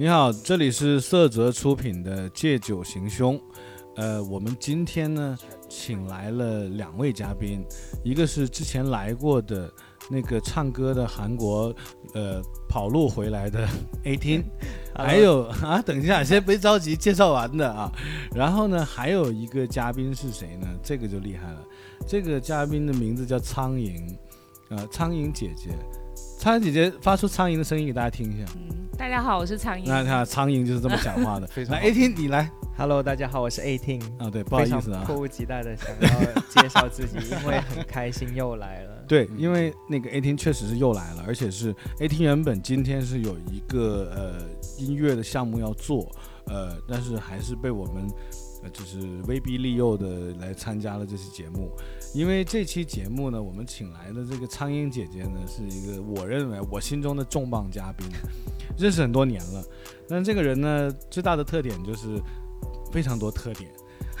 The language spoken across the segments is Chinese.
你好，这里是色泽出品的《借酒行凶》。呃，我们今天呢，请来了两位嘉宾，一个是之前来过的那个唱歌的韩国，呃，跑路回来的 ATEEN，还有啊，等一下，先别着急，介绍完的啊。然后呢，还有一个嘉宾是谁呢？这个就厉害了，这个嘉宾的名字叫苍蝇，呃，苍蝇姐姐。苍蝇姐姐发出苍蝇的声音给大家听一下。嗯，大家好，我是苍蝇。那看苍蝇就是这么讲话的。非常来 ATEEN，你来。Hello，大家好，我是 Eighteen。啊，对，不好意思啊。迫不及待的想要介绍自己，因为很开心又来了。对，因为那个 ATEEN 确实是又来了，而且是 ATEEN 原本今天是有一个呃音乐的项目要做，呃，但是还是被我们呃就是威逼利诱的来参加了这期节目。因为这期节目呢，我们请来的这个苍蝇姐姐呢，是一个我认为我心中的重磅嘉宾，认识很多年了。但这个人呢，最大的特点就是非常多特点，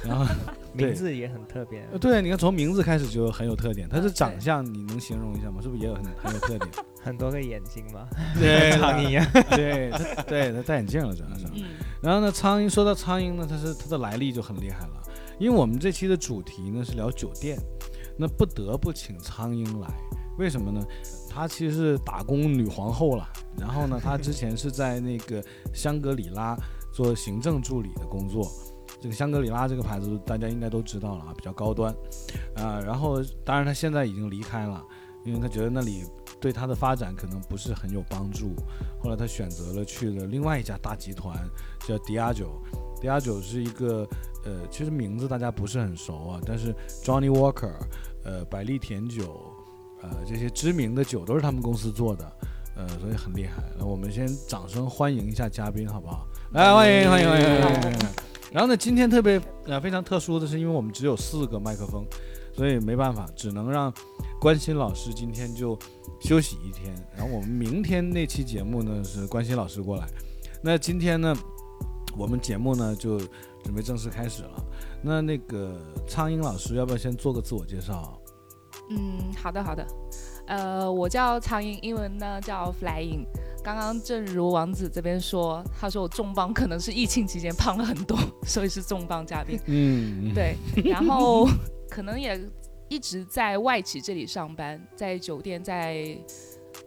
然后 名字也很特别，呃对，你看从名字开始就很有特点，他的长相你能形容一下吗？是不是也有很很有特点？很多个眼睛嘛，对 苍蝇一样。对，他对他戴眼镜了主要是。嗯，然后呢，苍蝇说到苍蝇呢，它是它的来历就很厉害了，因为我们这期的主题呢是聊酒店，那不得不请苍蝇来，为什么呢？她其实是打工女皇后了，然后呢，她之前是在那个香格里拉做行政助理的工作。这个香格里拉这个牌子大家应该都知道了啊，比较高端，啊、然后当然她现在已经离开了，因为他觉得那里对他的发展可能不是很有帮助，后来他选择了去了另外一家大集团，叫迪亚酒。迪亚酒是一个呃，其实名字大家不是很熟啊，但是 Johnny Walker，呃，百利甜酒，呃，这些知名的酒都是他们公司做的，呃，所以很厉害。那我们先掌声欢迎一下嘉宾，好不好？来，欢迎欢迎欢迎欢迎。然后呢，今天特别呃非常特殊的是，因为我们只有四个麦克风，所以没办法，只能让关心老师今天就休息一天。然后我们明天那期节目呢是关心老师过来。那今天呢，我们节目呢就准备正式开始了。那那个苍蝇老师，要不要先做个自我介绍？嗯，好的好的，呃，我叫苍蝇，英文呢叫 Flying。刚刚正如王子这边说，他说我重磅可能是疫情期间胖了很多，所以是重磅嘉宾。嗯，对，然后可能也一直在外企这里上班，在酒店，在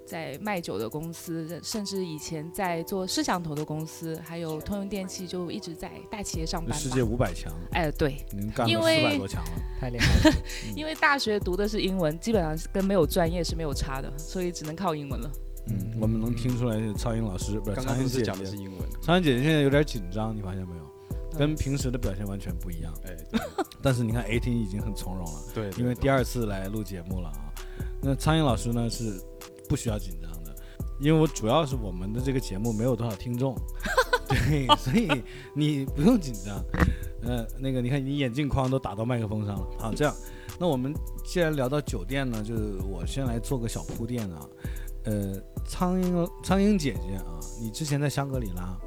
在卖酒的公司，甚至以前在做摄像头的公司，还有通用电器，就一直在大企业上班。世界五百强，哎，对，您干了因为四百多强了。太厉害了，因为大学读的是英文，基本上是跟没有专业是没有差的，所以只能靠英文了。嗯，我们能听出来，苍蝇老师不是苍蝇姐姐讲的是，英文，苍蝇姐姐现在有点紧张，你发现没有？跟平时的表现完全不一样。哎，对但是你看 AT 已经很从容了，对，因为第二次来录节目了啊。那苍蝇老师呢是不需要紧张的，因为我主要是我们的这个节目没有多少听众，对，所以你不用紧张。呃，那个你看你眼镜框都打到麦克风上了。好，这样，那我们既然聊到酒店呢，就是我先来做个小铺垫啊。呃，苍蝇苍蝇姐姐啊，你之前在香格里拉，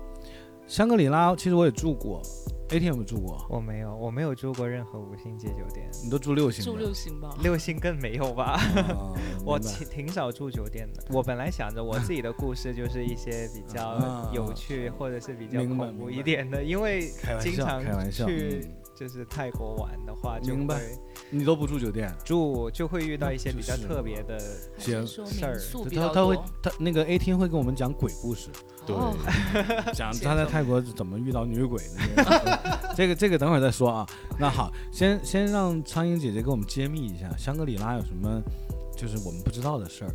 香格里拉其实我也住过，AT 有没有住过？我没有，我没有住过任何五星级酒店，你都住六星的？住六星吧。六星更没有吧。啊我挺挺少住酒店的。我本来想着我自己的故事就是一些比啊较有趣或者是比较恐怖一点的，因为开玩笑，经常开玩笑。去嗯就是泰国玩的话，就明白会你都不住酒店？住就会遇到一些比较就是特别的。行说事儿民宿比他他会多。他那个 A 厅会跟我们讲鬼故事，对哦 讲 他在泰国怎么遇到女鬼的。这个这个等会儿再说啊。那好，先先让苍蝇姐姐给我们揭秘一下香格里拉有什么就是我们不知道的事儿。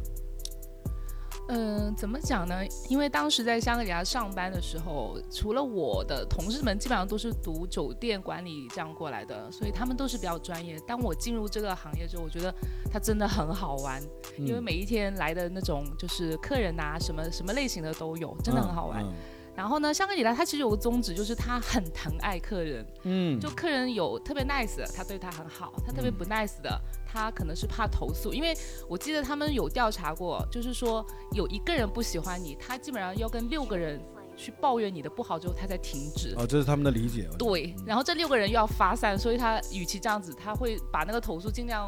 嗯，怎么讲呢？因为当时在香格里拉上班的时候，除了我的同事们，基本上都是读酒店管理这样过来的，所以他们都是比较专业。当我进入这个行业之后，我觉得它真的很好玩，因为嗯每一天来的那种就是客人啊，什么什么类型的都有，真的很好玩。嗯然后呢，香格里拉它其实有个宗旨，就是它很疼爱客人，嗯，就客人有特别 nice 的，他对他很好；他特别嗯不 nice 的，他可能是怕投诉。因为我记得他们有调查过，就是说有一个人不喜欢你，他基本上要跟六个人去抱怨你的不好之后，他才停止。哦，这是他们的理解。对，然后这六个人又要发散，所以他与其这样子，他会把那个投诉尽量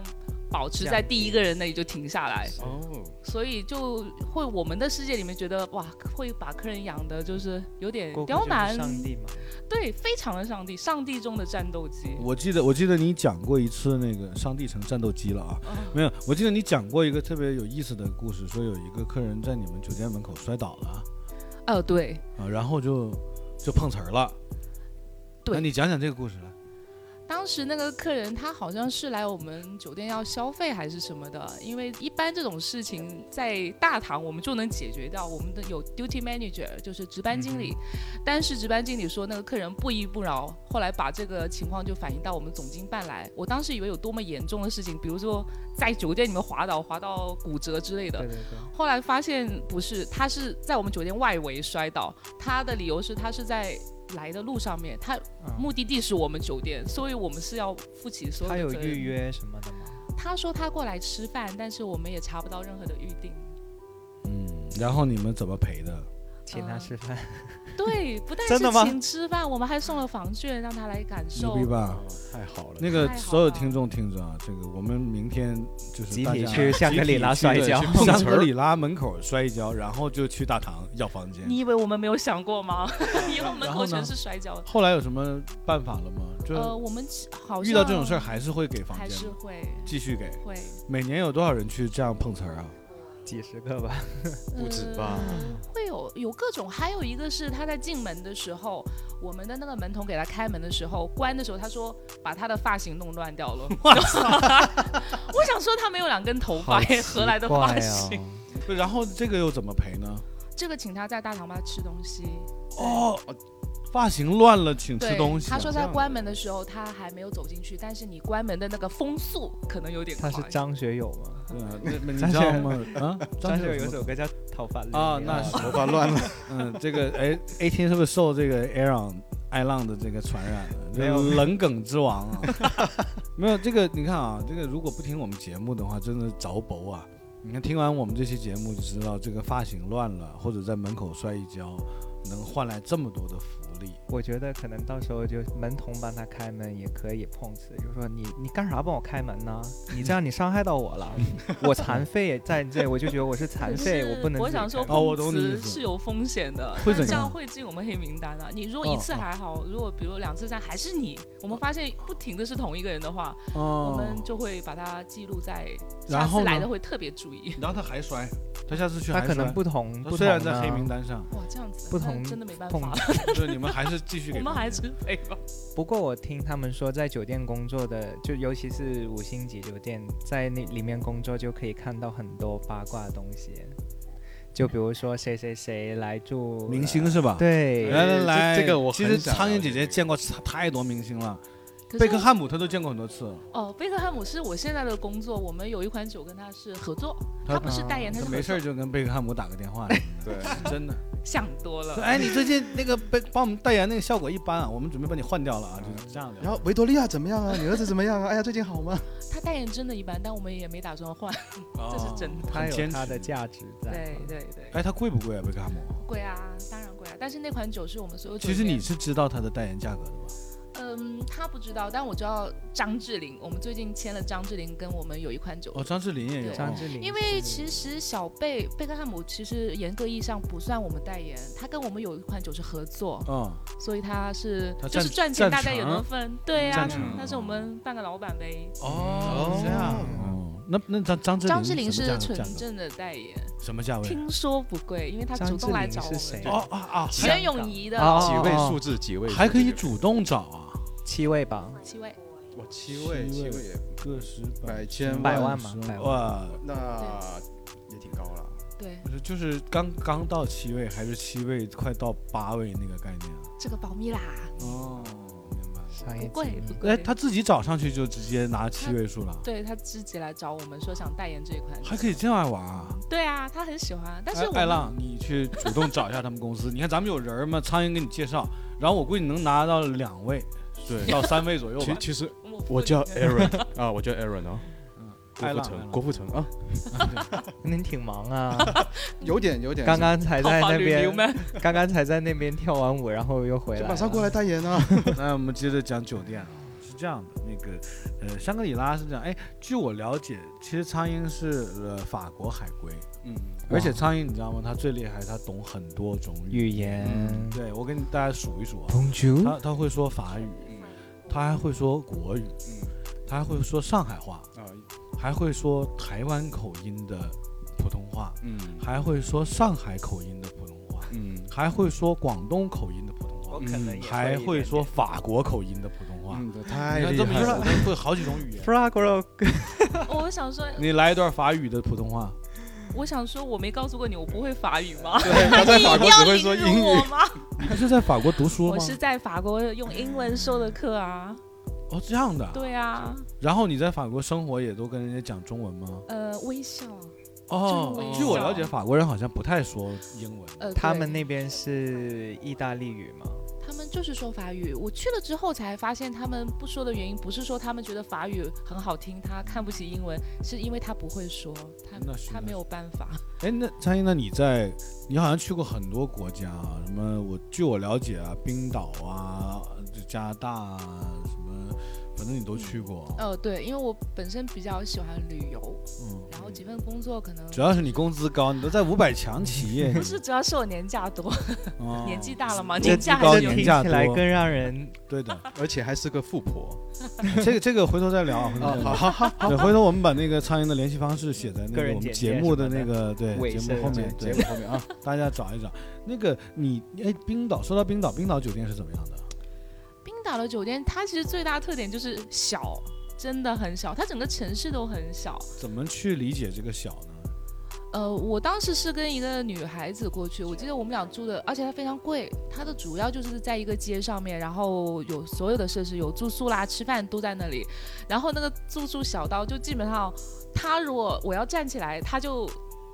保持在第一个人那里就停下来，哦，所以就会我们的世界里面觉得哇，会把客人养的就是有点刁难，上帝嘛，对，非常的上帝，上帝中的战斗机。我记得我记得你讲过一次那个上帝成战斗机了啊，嗯。没有，我记得你讲过一个特别有意思的故事，说有一个客人在你们酒店门口摔倒了。哦，对，啊，然后就就碰瓷儿了。对。那你讲讲这个故事来。当时那个客人他好像是来我们酒店要消费还是什么的，因为一般这种事情在大堂我们就能解决掉，我们的有 duty manager 就是值班经理，但是值班经理说那个客人不依不饶，后来把这个情况就反映到我们总经办来，我当时以为有多么严重的事情，比如说在酒店里面滑倒滑到骨折之类的对，对对，后来发现不是，他是在我们酒店外围摔倒，他的理由是他是在来的路上面，他嗯目的地是我们酒店，所以我们是要负起所有他有的责任预。约什么的吗？他说他过来吃饭，但是我们也查不到任何的预定。嗯，然后你们怎么赔的？请他呃吃饭，对，不但真的吗是请吃饭，我们还送了房券让他来感受牛逼。吧？哦太好了，那个所有听众听着啊，这个我们明天就是集体大家去香格里拉摔跤去香格里拉 门口摔一跤，然后就去大堂要房间。你以为我们没有想过吗？以为我们全是摔跤。后来有什么办法了吗？就呃，我们好遇到这种事儿还是会给房间还，是会继续给。会每年有多少人去这样碰瓷儿啊？几十个吧。不止吧呃会有有各种，还有一个是他在进门的时候，我们的那个门童给他开门的时候，关的时候，他说把他的发型弄乱掉了。我想说他没有两根头发，何来的发型？然后这个又怎么赔呢？这个请他在大堂吧吃东西。哦，发型乱了，请吃东，西啊。他说在关门的时候他还没有走进去，但是你关门的那个风速可能有点快。他是张学友吗？对啊，那那你知道吗？啊，张学友有首歌叫《头发乱啊了那是头发乱了，嗯，这个哎，A T 是不是受这个 Aaron 艾浪的这个传染了？没有这个冷梗之王啊！没有这个，你看啊，这个如果不听我们节目的话，真的着薄啊！你看听完我们这期节目就知道，这个发型乱了，或者在门口摔一跤，能换来这么多的福利。我觉得可能到时候就门童帮他开门也可以碰瓷，就是说你你干啥帮我开门呢？你这样你伤害到我了，我残废在这，我就觉得我是残废，我不能我想说，碰瓷是有风险的，会怎样？那这样会进我们黑名单啊。你如果一次还好，如果比如两次、三还是你，我们发现不停的是同一个人的话，哦。我们就会把它记录在，然后呢？下次来的会特别注意。然后他还摔，他下次去还他可能不同不虽然在黑名单上，哇，这样子不同真的没办法，就是你们还是继续给我们还是赔吧。不过我听他们说，在酒店工作的，就尤其是五星级酒店，在那里面工作就可以看到很多八卦的东西，就比如说谁谁谁来住明星是吧？对，来来来，这这个我其实苍蝇姐姐见过太多明星了，贝克汉姆她都见过很多次，哦，贝克汉姆是我现在的工作，我们有一款酒跟他是合作，他他不是代言，他没事就跟贝克汉姆打个电话，对，真的。想多了。哎，你最近那个被帮我们代言那个效果一般啊，我们准备把你换掉了啊，就是这样的。然后维多利亚怎么样啊？你儿子怎么样啊？哎呀，最近好吗？他代言真的一般，但我们也没打算换。这是真的他有很坚持它的价值在。对对对，哎，它贵不贵啊？贝克汉姆？贵啊，当然贵啊。但是那款酒是我们所有酒其实你是知道它的代言价格的吧？嗯，他不知道，但我知道张智霖，我们最近签了张智霖，跟我们有一款酒。哦，张智霖也有。张智霖，因为其实小贝贝克汉姆其实严格意义上不算我们代言，他跟我们有一款酒是合作，嗯，所以他是他就是赚钱大家也成能分，对呀、但是我们半个老板呗。哦，这样。哦，那那张张智霖张智霖是纯正的代言，什么价位？听说不贵，因为他主动来找我哦啊啊，还袁咏仪的哦几位数字？几位数字？还可以主动找啊，七位吧，七位，哇，七位，七位也个十百千百万嘛百万哇，那也挺高了。对，就是刚刚到七位还是七位快到八位那个概念啊？这个保密啦，哦，明白了。商业不贵机密不贵。哎，他自己找上去就直接拿七位数了，对他自己来找我们说想代言这一款，还可以这样玩啊？对啊，他很喜欢，但是我哎艾浪，你去主动找一下他们公司。你看咱们有人嘛，苍蝇给你介绍，然后我估计能拿到两位对，到三位左右吧。其其实我叫会 Aaron 啊，我叫 Aaron 啊，嗯，郭富城，郭富城啊，您挺忙啊，有点有点，刚刚才在那边，刚刚才在那边跳完舞，然后又回来了，马上过来代言啊。那我们接着讲酒店啊，是这这样的，那个呃香格里拉是这样，哎，据我了解，其实苍蝇是呃法国海归，嗯，而且苍蝇你知道吗？它最厉害，它懂很多种语言。嗯对我跟大家数一数啊，Bonjour，它它会说法语，嗯它还会说国语，嗯。他还会说上海话，啊。还会说台湾口音的普通话，嗯。还会说上海口音的普通话，嗯。还会说广东口音的普通话，可能也还会会说法国口音的普通话。嗯，你太厉这么一害了，说，会好几种语言。Fragro，我想说，你来一段法语的普通话，我想说，我没告诉过你我不会法语吗？对，他在法国 只会说英语吗？他是在法国读书吗？我是在法国用英文授的课啊。哦这样的。对啊，然后你在法国生活也都跟人家讲中文吗？呃，微笑，哦据我了解，法国人好像不太说英文。呃，他们那边是意大利语吗？他们就是说法语。我去了之后才发现，他们不说的原因不是说他们觉得法语很好听，他看不起英文，是因为他不会说，他他没有办法。哎，那苍蝇，那你在你好像去过很多国家啊？什么？我据我了解啊，冰岛啊，就加拿大啊，什么，反正你都去过。呃，对，因为我本身比较喜欢旅游，嗯，然后几份工作可能主要是你工资高，你都在五百强企业。不是，主要是我年假多，哦 年纪大了嘛，这年假高还年假多起来更让人 对的，而且还是个富婆这个这个回头再聊啊。回头再聊好好好，对，回头我们把那个苍蝇的联系方式写在那个我们节目的那个对节目后面，对节目后面啊，大家找一找。那个你哎，冰岛说到冰岛，冰岛酒店是怎么样的？冰岛的酒店，它其实最大特点就是小，真的很小，它整个城市都很小。怎么去理解这个小呢？呃，我当时是跟一个女孩子过去，我记得我们俩住的，而且它非常贵。它的主要就是在一个街上面，然后有所有的设施，有住宿啦、吃饭都在那里。然后那个住宿小到就基本上，他如果我要站起来，他就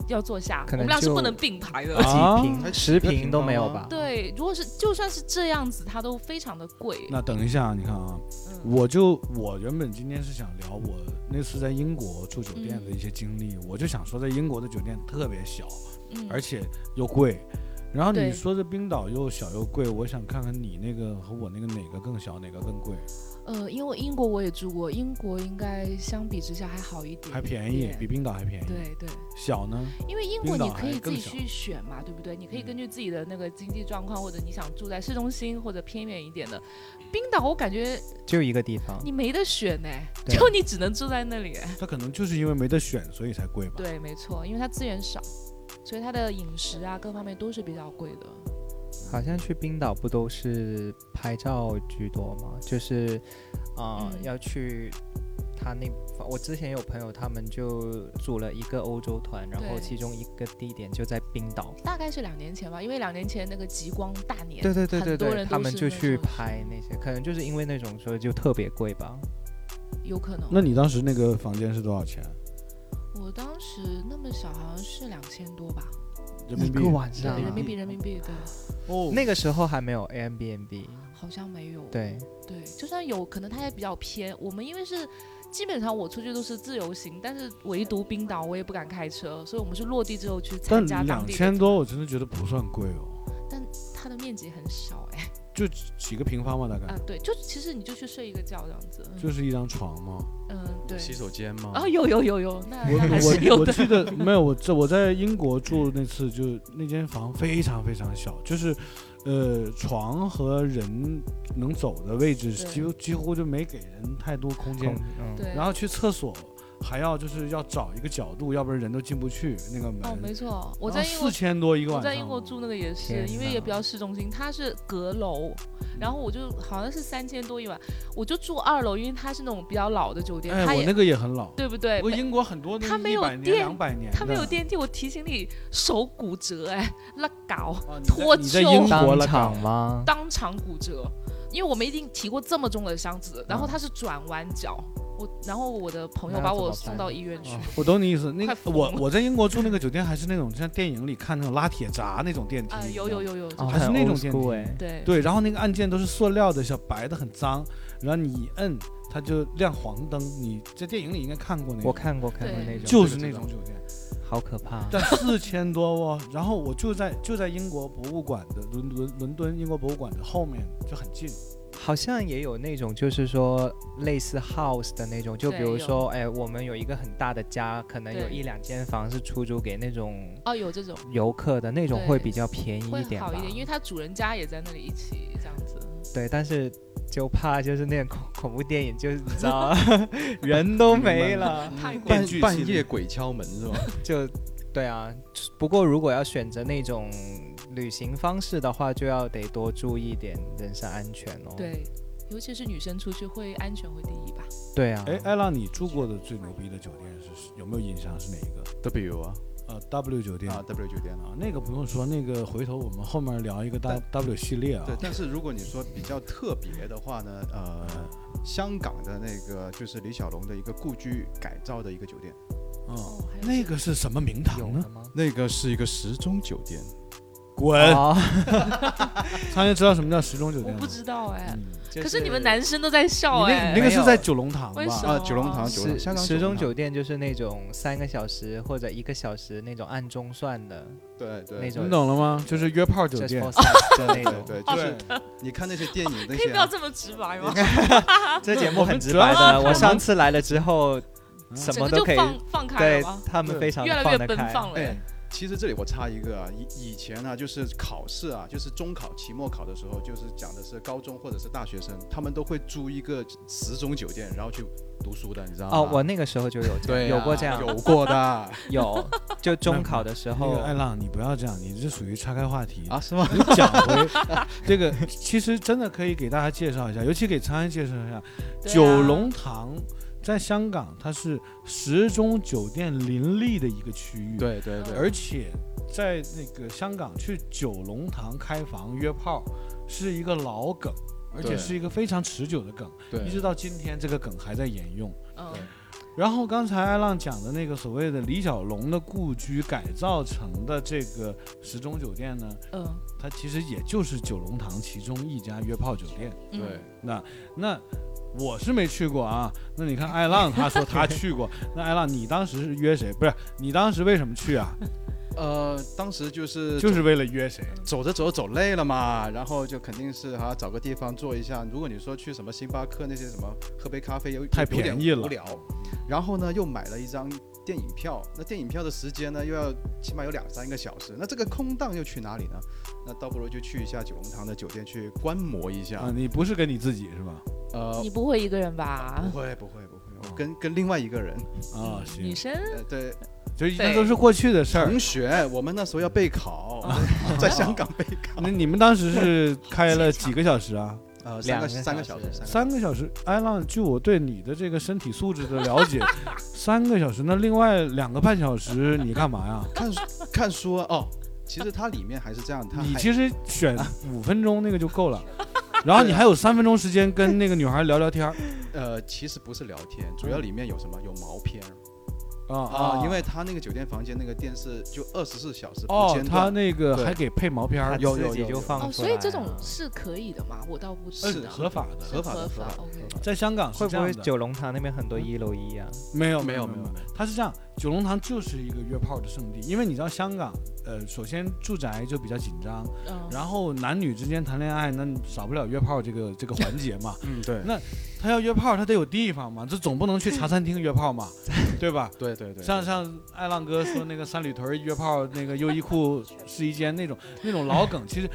要坐下，我可能就们俩是不能并排的。啊几瓶、十瓶都没有吧？对，如果是就算是这样子，它都非常的贵。那等一下，你看啊，嗯，我就我原本今天是想聊我那次在英国住酒店的一些经历，我就想说在英国的酒店特别小，嗯而且又贵。然后你说这冰岛又小又贵，我想看看你那个和我那个哪个更小，哪个更贵，呃，因为英国我也住过，英国应该相比之下还好一点，还便宜，比冰岛还便宜。对对，小呢？因为英国你可以自己去选嘛，对不对？你可以嗯根据自己的那个经济状况，或者你想住在市中心或者偏远一点的。冰岛我感觉就一个地方。你没得选呢，对就你只能住在那里。它可能就是因为没得选，所以才贵吧。对，没错，因为它资源少，所以它的饮食啊各方面都是比较贵的。好像去冰岛不都是拍照居多吗？就是，啊、嗯要去他那，我之前有朋友他们就组了一个欧洲团，然后其中一个地点就在冰岛。大概是两年前吧，因为两年前那个极光大年，对对对对对，他们就去拍那些，可能就是因为那种所以就特别贵吧。有可能。那你当时那个房间是多少钱？我当时那么小，好像是两千多吧，人民币。一个晚，上、啊。人民币，人民币，对，哦。那个时候还没有 a m b n b 好像没有。对，对，就算有可能它也比较偏。我们因为是基本上我出去都是自由行，但是唯独冰岛我也不敢开车，所以我们是落地之后去参加当两地的千多，我真的觉得不算贵哦，但它的面积很小。哎。就几个平方嘛，大概、啊，对，就其实你就去睡一个觉这样子。嗯就是一张床吗？嗯，对。洗手间吗？啊，有有有有，那我那还是我有的。我记得 没有，我这我在英国住那次就那间房非常非常小，就是呃床和人能走的位置几乎几乎就没给人太多空间空，嗯，对，然后去厕所还要就是要找一个角度，要不然人都进不去那个门。哦，没错，我在英国四千多一个晚上，在英国住那个也是，因为也比较市中心，它是阁楼，然后我就好像是三千多一晚，我就住二楼，因为它是那种比较老的酒店，哎，我那个也很老。对不对？我英国很多它没有100年、电两百年，它没有电梯，我提醒你手骨折哎，那搞脱你在臼英国当了场吗？当场骨折，因为我们一定提过这么重的箱子，然后嗯它是转弯脚，我然后我的朋友把我送到医院去哦，我懂你意思。那个我我在英国住那个酒店还是那种像电影里看那种拉铁闸那种电梯啊，有有有有，哦，还是那种电梯对，然后那个按键都是塑料的，小白的，很脏。然后你一摁，它就亮黄灯。你在电影里应该看过那个，我看过看过那种，就是那种酒店，好可怕。但 四千多哦。然后我就在就在英国博物馆的伦伦伦敦英国博物馆的后面，就很近。好像也有那种，就是说类似 house 的那种，就比如说，哎，我们有一个很大的家，可能有一两间房是出租给那种哦，有这种游客的那种，会比较便宜一点吧好一。点，因为他主人家也在那里一起这样子。对，但是就怕就是那种恐恐怖电影，就是你知道，人都没了，半夜鬼敲门是吧？就对啊。不过如果要选择那种旅行方式的话，就要得多注意点人身安全哦。对，尤其是女生出去会安全会第一吧。对啊，哎，艾拉，你住过的最牛逼的酒店是有没有印象是哪一个？W 啊呃，W 酒店啊 W 酒店啊啊，。那个不用说，那个回头我们后面聊一个 W W 系列啊。对，但是如果你说比较特别的话呢，呃，香港的那个就是李小龙的一个故居改造的一个酒店，嗯哦那个是什么名堂呢？那个是一个时钟酒店，滚！哦，苍蝇知道什么叫时钟酒店吗？我不知道哎，可是你们男生都在笑你那哎你那。个没有是在九龙塘吧？为什么啊，九龙塘，九龙时香港时钟酒店就是那种三个小时或者一个小时那种按钟算的对对那种你懂了吗？就是约炮酒，just 店对种。对，就是你看那些电影那可以些啊，不要这么直白吗？这节目很直白的，我上次来了之后，嗯整个什么都可以，放放开对了吗？他们非常越来越奔放得开。放了哎。其实这里我插一个啊，以以前呢、就是考试啊，就是中考、期末考的时候，就是讲的是高中或者是大学生，他们都会租一个时钟酒店，然后去读书的，你知道吗？哦，我那个时候就有这对、样，有过这样，有过的 有，就中考的时那候个，艾浪，你不要这样，你这属于岔开话题。啊，是吗？你讲回这个，其实真的可以给大家介绍一下，尤其给长安介绍一下。啊九龙塘在香港，它是时钟酒店林立的一个区域。，对对对，而且在那个香港去九龙塘开房约炮是一个老梗，而且是一个非常持久的梗，对一直到今天这个梗还在沿用。嗯，然后刚才艾浪讲的那个所谓的李小龙的故居改造成的这个时钟酒店呢，嗯它其实也就是九龙塘其中一家约炮酒店。嗯对，那那我是没去过啊。那你看艾浪他说他去过，那艾浪你当时是约谁？不是你当时为什么去啊？呃，当时就是就是为了约谁？走着走着走累了嘛，然后就肯定是哈、找个地方坐一下。如果你说去什么星巴克那些什么喝杯咖啡有太便宜了无聊，然后呢又买了一张电影票，那电影票的时间呢又要起码有两三个小时，那这个空档又去哪里呢？那倒不如就去一下九龙塘的酒店去观摩一下。啊，你不是跟你自己是吧？呃你，不会一个人吧不？会不会不会，我跟跟另外一个人，啊，行，女生呃对，就一般都是过去的事儿同。学，我们那时候要备考，哦 在香港备考，那你们当时是开了几个小时啊？呃，三个两个三个小时，三个小时。艾浪，据我对你的这个身体素质的了解，三个小时，那另外两个半小时你干嘛呀？看书看书啊哦，其实 它里面还是这样，它你其实选 五分钟那个就够了，然后你还有三分钟时间跟那个女孩聊聊天儿。呃其实不是聊天，主要里面有什么有毛片啊啊，因为他那个酒店房间那个电视就二十四小时不哦间，断，他那个还给配毛片他儿，有有有有哦，放所以这种是可以的嘛？我倒不知呃道。合法的，合法的合法的。OK 合法在香港会不会这样的。九龙塘那边很多一楼一啊？没有没有没没有。没有它是这样，九龙塘就是一个约炮的圣地，因为你知道香港，呃，首先住宅就比较紧张，嗯，然后男女之间谈恋爱，那少不了约炮这个这个环节嘛。嗯对。那他要约炮，他得有地方嘛，这总不能去茶餐厅约炮嘛，对吧？对对对，像像爱浪哥说那个三里屯约炮，那个优衣库试衣间那种那种老梗，其实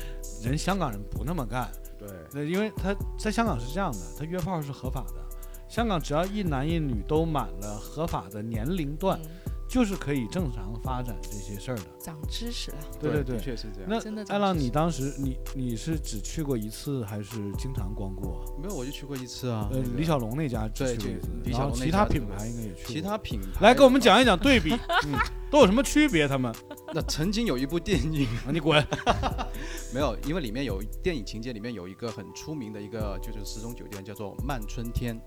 人香港人不那么干，对。那因为他在香港是这样的，他约炮是合法的，香港只要一男一女都满了合法的年龄段，嗯就是可以正常发展这些事儿的。长知识了。对对对。的确是这样。那真的艾浪，你当时你你是只去过一次，还是经常光顾啊？没有，我就去过一次啊。呃那，个李小龙那家只去过一次，李小龙那然后其他品牌应该也去过。其他品牌来给我们讲一讲对比，嗯，都有什么区别？他们 那曾经有一部电影，啊，你滚！没有，因为里面有电影情节里面有一个很出名的一个就是时钟酒店，叫做曼春天。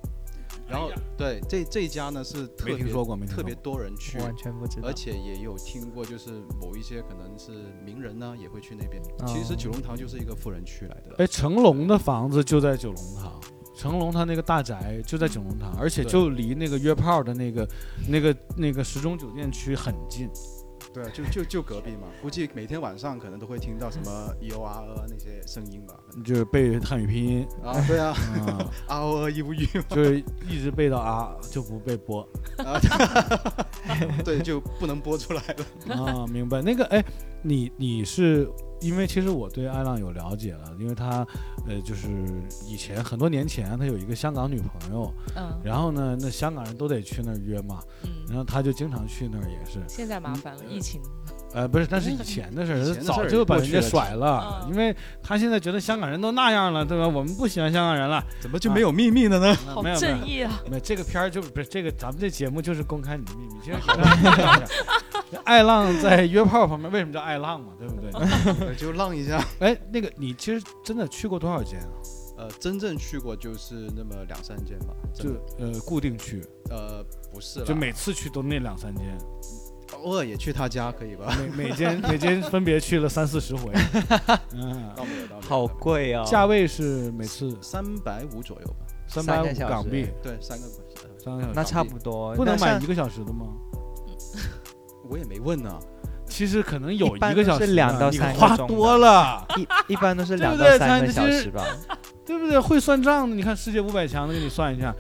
然后对这这家呢是特别没听说过，没听特别。多人去，完全不知道。而且也有听过，就是某一些可能是名人呢也会去那边。哦其实九龙塘就是一个富人区来的。哎，成龙的房子就在九龙塘，成龙他那个大宅就在九龙塘，而且就离那个约炮的那个、那个、那个时钟酒店区很近。对啊，就就就隔壁嘛，估计每天晚上可能都会听到什么 e o r 呃那些声音吧。就是背汉语拼音啊，对啊啊，，r o e u u 就是一直背到啊就不被播啊，对，就不能播出来了。啊，明白？那个哎，你你是因为其实我对艾浪有了解了，因为他呃就是以前很多年前他有一个香港女朋友，嗯然后呢那香港人都得去那儿约嘛，嗯，然后他就经常去那儿也是，现在麻烦了，疫情。呃不是，那是 以前的事儿，早就把人家甩了，嗯因为他现在觉得香港人都那样了，对吧？我们不喜欢香港人了，怎么就没有秘密了呢？好啊没有没有正义啊！没有这个片儿就不是这个，咱们这节目就是公开你的秘密。爱浪在约炮方面为什么叫爱浪嘛，对不对？就浪一下。哎，那个你其实真的去过多少间啊？呃，真正去过就是那么两三间吧，就呃固定去，呃不是，就每次去都那两三间，偶尔也去他家可以吧？每每间每间分别去了三四十回。嗯，倒没有，倒没有，好贵哦。价位是每次三百五左右吧。三百五三个小时港币，对，三个呃三个小时那差不多，不能买一个小时的吗？我也没问呢。其实可能有一个小时两到三个钟花多了。一一般都是两到三个小时吧。对不对？会算账的，你看世界五百强的，给你算一下，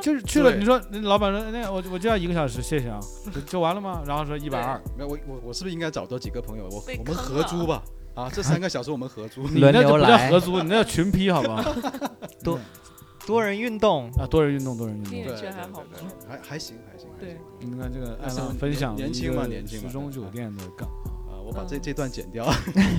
就是去了，你说老板说，那我我就要一个小时，谢谢啊，就就完了吗？然后说一百二，没有，我我我是不是应该找多几个朋友？我我们合租吧。啊，这三个小时我们合租。你轮那就不叫流来合租，你那叫群批，好吧？多多人运动，啊，多人运动，多人运动。觉得还好吗对对对还还行还行。还对行你看这个分享年轻嘛年轻嘛时钟酒店的梗啊。啊，我把这嗯这段剪掉。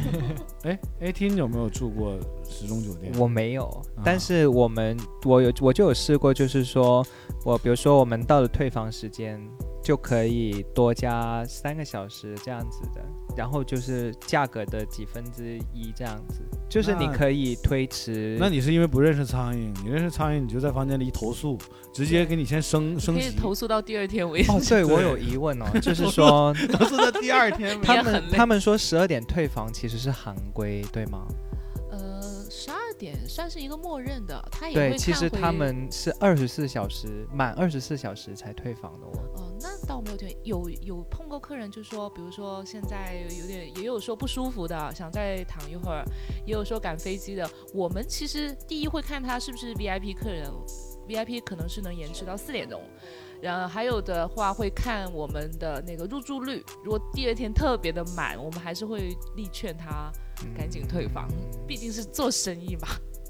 哎，AT 你有没有住过时钟酒店？我没有，啊但是我们我有我就有试过，就是说我比如说我们到了退房时间就可以多加三个小时这样子的，然后就是价格的几分之一这样子，就是你可以推迟。那你是因为不认识苍蝇，你认识苍蝇，你就在房间里一投诉，直接给你先升升可以级。投诉到第二天为止。哦，对 我有疑问哦，就是说投诉到第二天他们他们说十二点退房其实是行规，对吗？呃，十二点算是一个默认的，他也对，会看回其实他们是二十四小时满二十四小时才退房的哦。哦，那倒没有听有有碰过客人，就说，比如说现在有点，也有说不舒服的，想再躺一会儿，也有说赶飞机的。我们其实第一会看他是不是 VIP 客人，VIP 可能是能延迟到四点钟，然后还有的话会看我们的那个入住率，如果第二天特别的满，我们还是会力劝他赶紧退房，嗯毕竟是做生意嘛。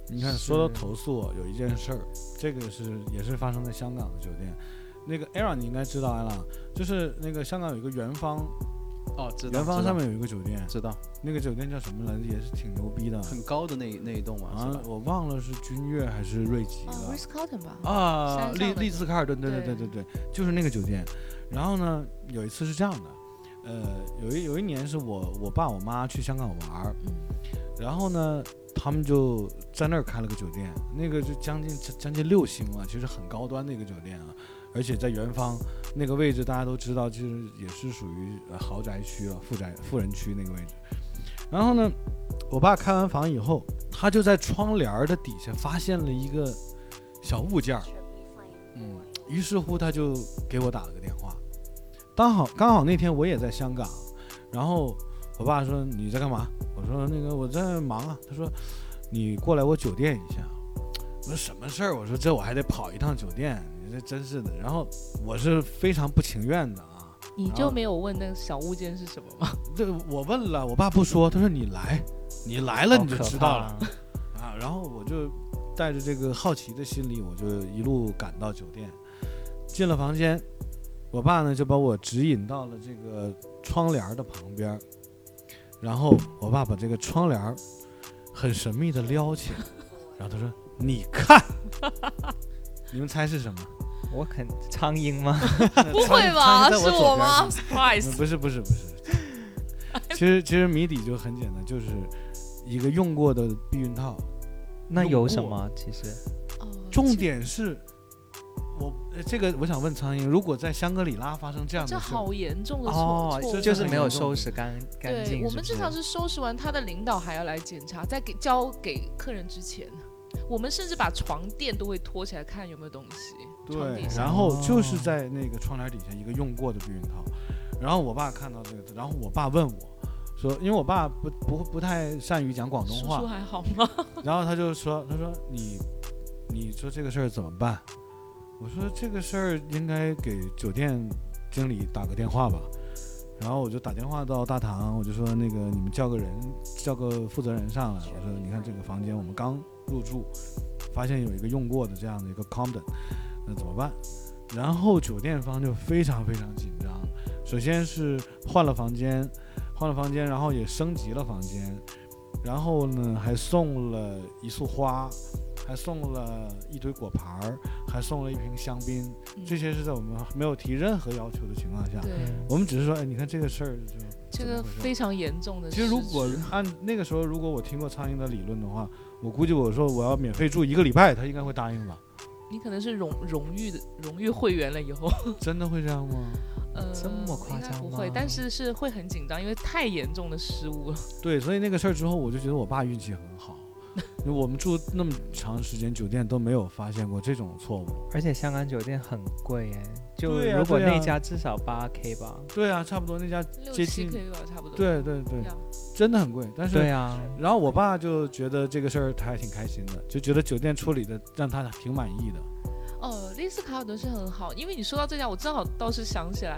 你看，说到投诉，有一件事儿，这个是也是发生在香港的酒店。那个 Era 你应该知道艾拉，就是那个香港有一个元芳，哦，知道。元芳上面有一个酒店，知道那个酒店叫什么来着？也是挺牛逼的。很高的那那一栋？啊我忘了是君悦还是瑞吉哦了。，Ritz Carlton 吧。啊，丽丽兹卡尔顿，对对对对对对，就是那个酒店。然后呢，有一次是这样的，呃，有一有一年是我我爸我妈去香港玩然后呢，他们就在那儿开了个酒店，那个就将近将近六星了，其实很高端的一个酒店啊，而且在元芳那个位置，大家都知道，就是也是属于豪宅区了，富宅富人区那个位置。然后呢，我爸开完房以后，他就在窗帘的底下发现了一个小物件儿，嗯，于是乎他就给我打了个电话，刚好刚好那天我也在香港，然后我爸说你在干嘛？我说那个我在忙啊。他说你过来我酒店一下。我说什么事儿？我说这我还得跑一趟酒店，这真是的。然后我是非常不情愿的啊。你就没有问那个小物件是什么吗？对我问了，我爸不说，他说你来，你来了你就知道了 啊。然后我就带着这个好奇的心理，我就一路赶到酒店，进了房间，我爸呢就把我指引到了这个窗帘的旁边，然后我爸把这个窗帘很神秘的撩起来，然后他说：“你看，你们猜是什么？我肯苍蝇吗？不会吧？是我吗！不是不是不是，其实其实谜底就很简单，就是一个用过的避孕套。那有什么？其实哦重点是，我呃这个我想问苍蝇，如果在香格里拉发生这样的事，好严重的错误就是没有收拾干干净。对，我们正常是收拾完，他的领导还要来检查，在给交给客人之前，我们甚至把床垫都会拖起来看有没有东西。床对然后就是哦在那个窗帘底下一个用过的避孕套，然后我爸看到这个，然后我爸问我说，因为我爸不不不太善于讲广东话叔叔，还好吗？然后他就说，他说你你说这个事儿怎么办？我说这个事儿应该给酒店经理打个电话吧。然后我就打电话到大堂，我就说那个你们叫个人，叫个负责人上来。我说你看这个房间我们刚入住，发现有一个用过的这样的一个 Condon，那怎么办？然后酒店方就非常非常紧张，首先是换了房间，换了房间，然后也升级了房间，然后呢还送了一束花，还送了一堆果盘儿，还送了一瓶香槟，这些是在我们没有提任何要求的情况下，对，我们只是说，哎，你看这个事儿就这个非常严重的。其实如果按那个时候，如果我听过苍蝇的理论的话，我估计我说我要免费住一个礼拜，他应该会答应吧？你可能是荣荣誉的荣誉会员了以后，真的会这样吗？呃，这么夸张不会，但是是会很紧张，因为太严重的失误了。对，所以那个事儿之后，我就觉得我爸运气很好，我们住那么长时间酒店都没有发现过这种错误。而且香港酒店很贵哎，就如果那家至少八 K 吧。对啊，差不多那家六七接近 K 吧，差不多。对对对，呀真的很贵。但是对啊，然后我爸就觉得这个事儿他还挺开心的，就觉得酒店处理的让他挺满意的。哦，丽思卡尔顿是很好，因为你说到这家，我正好倒是想起来，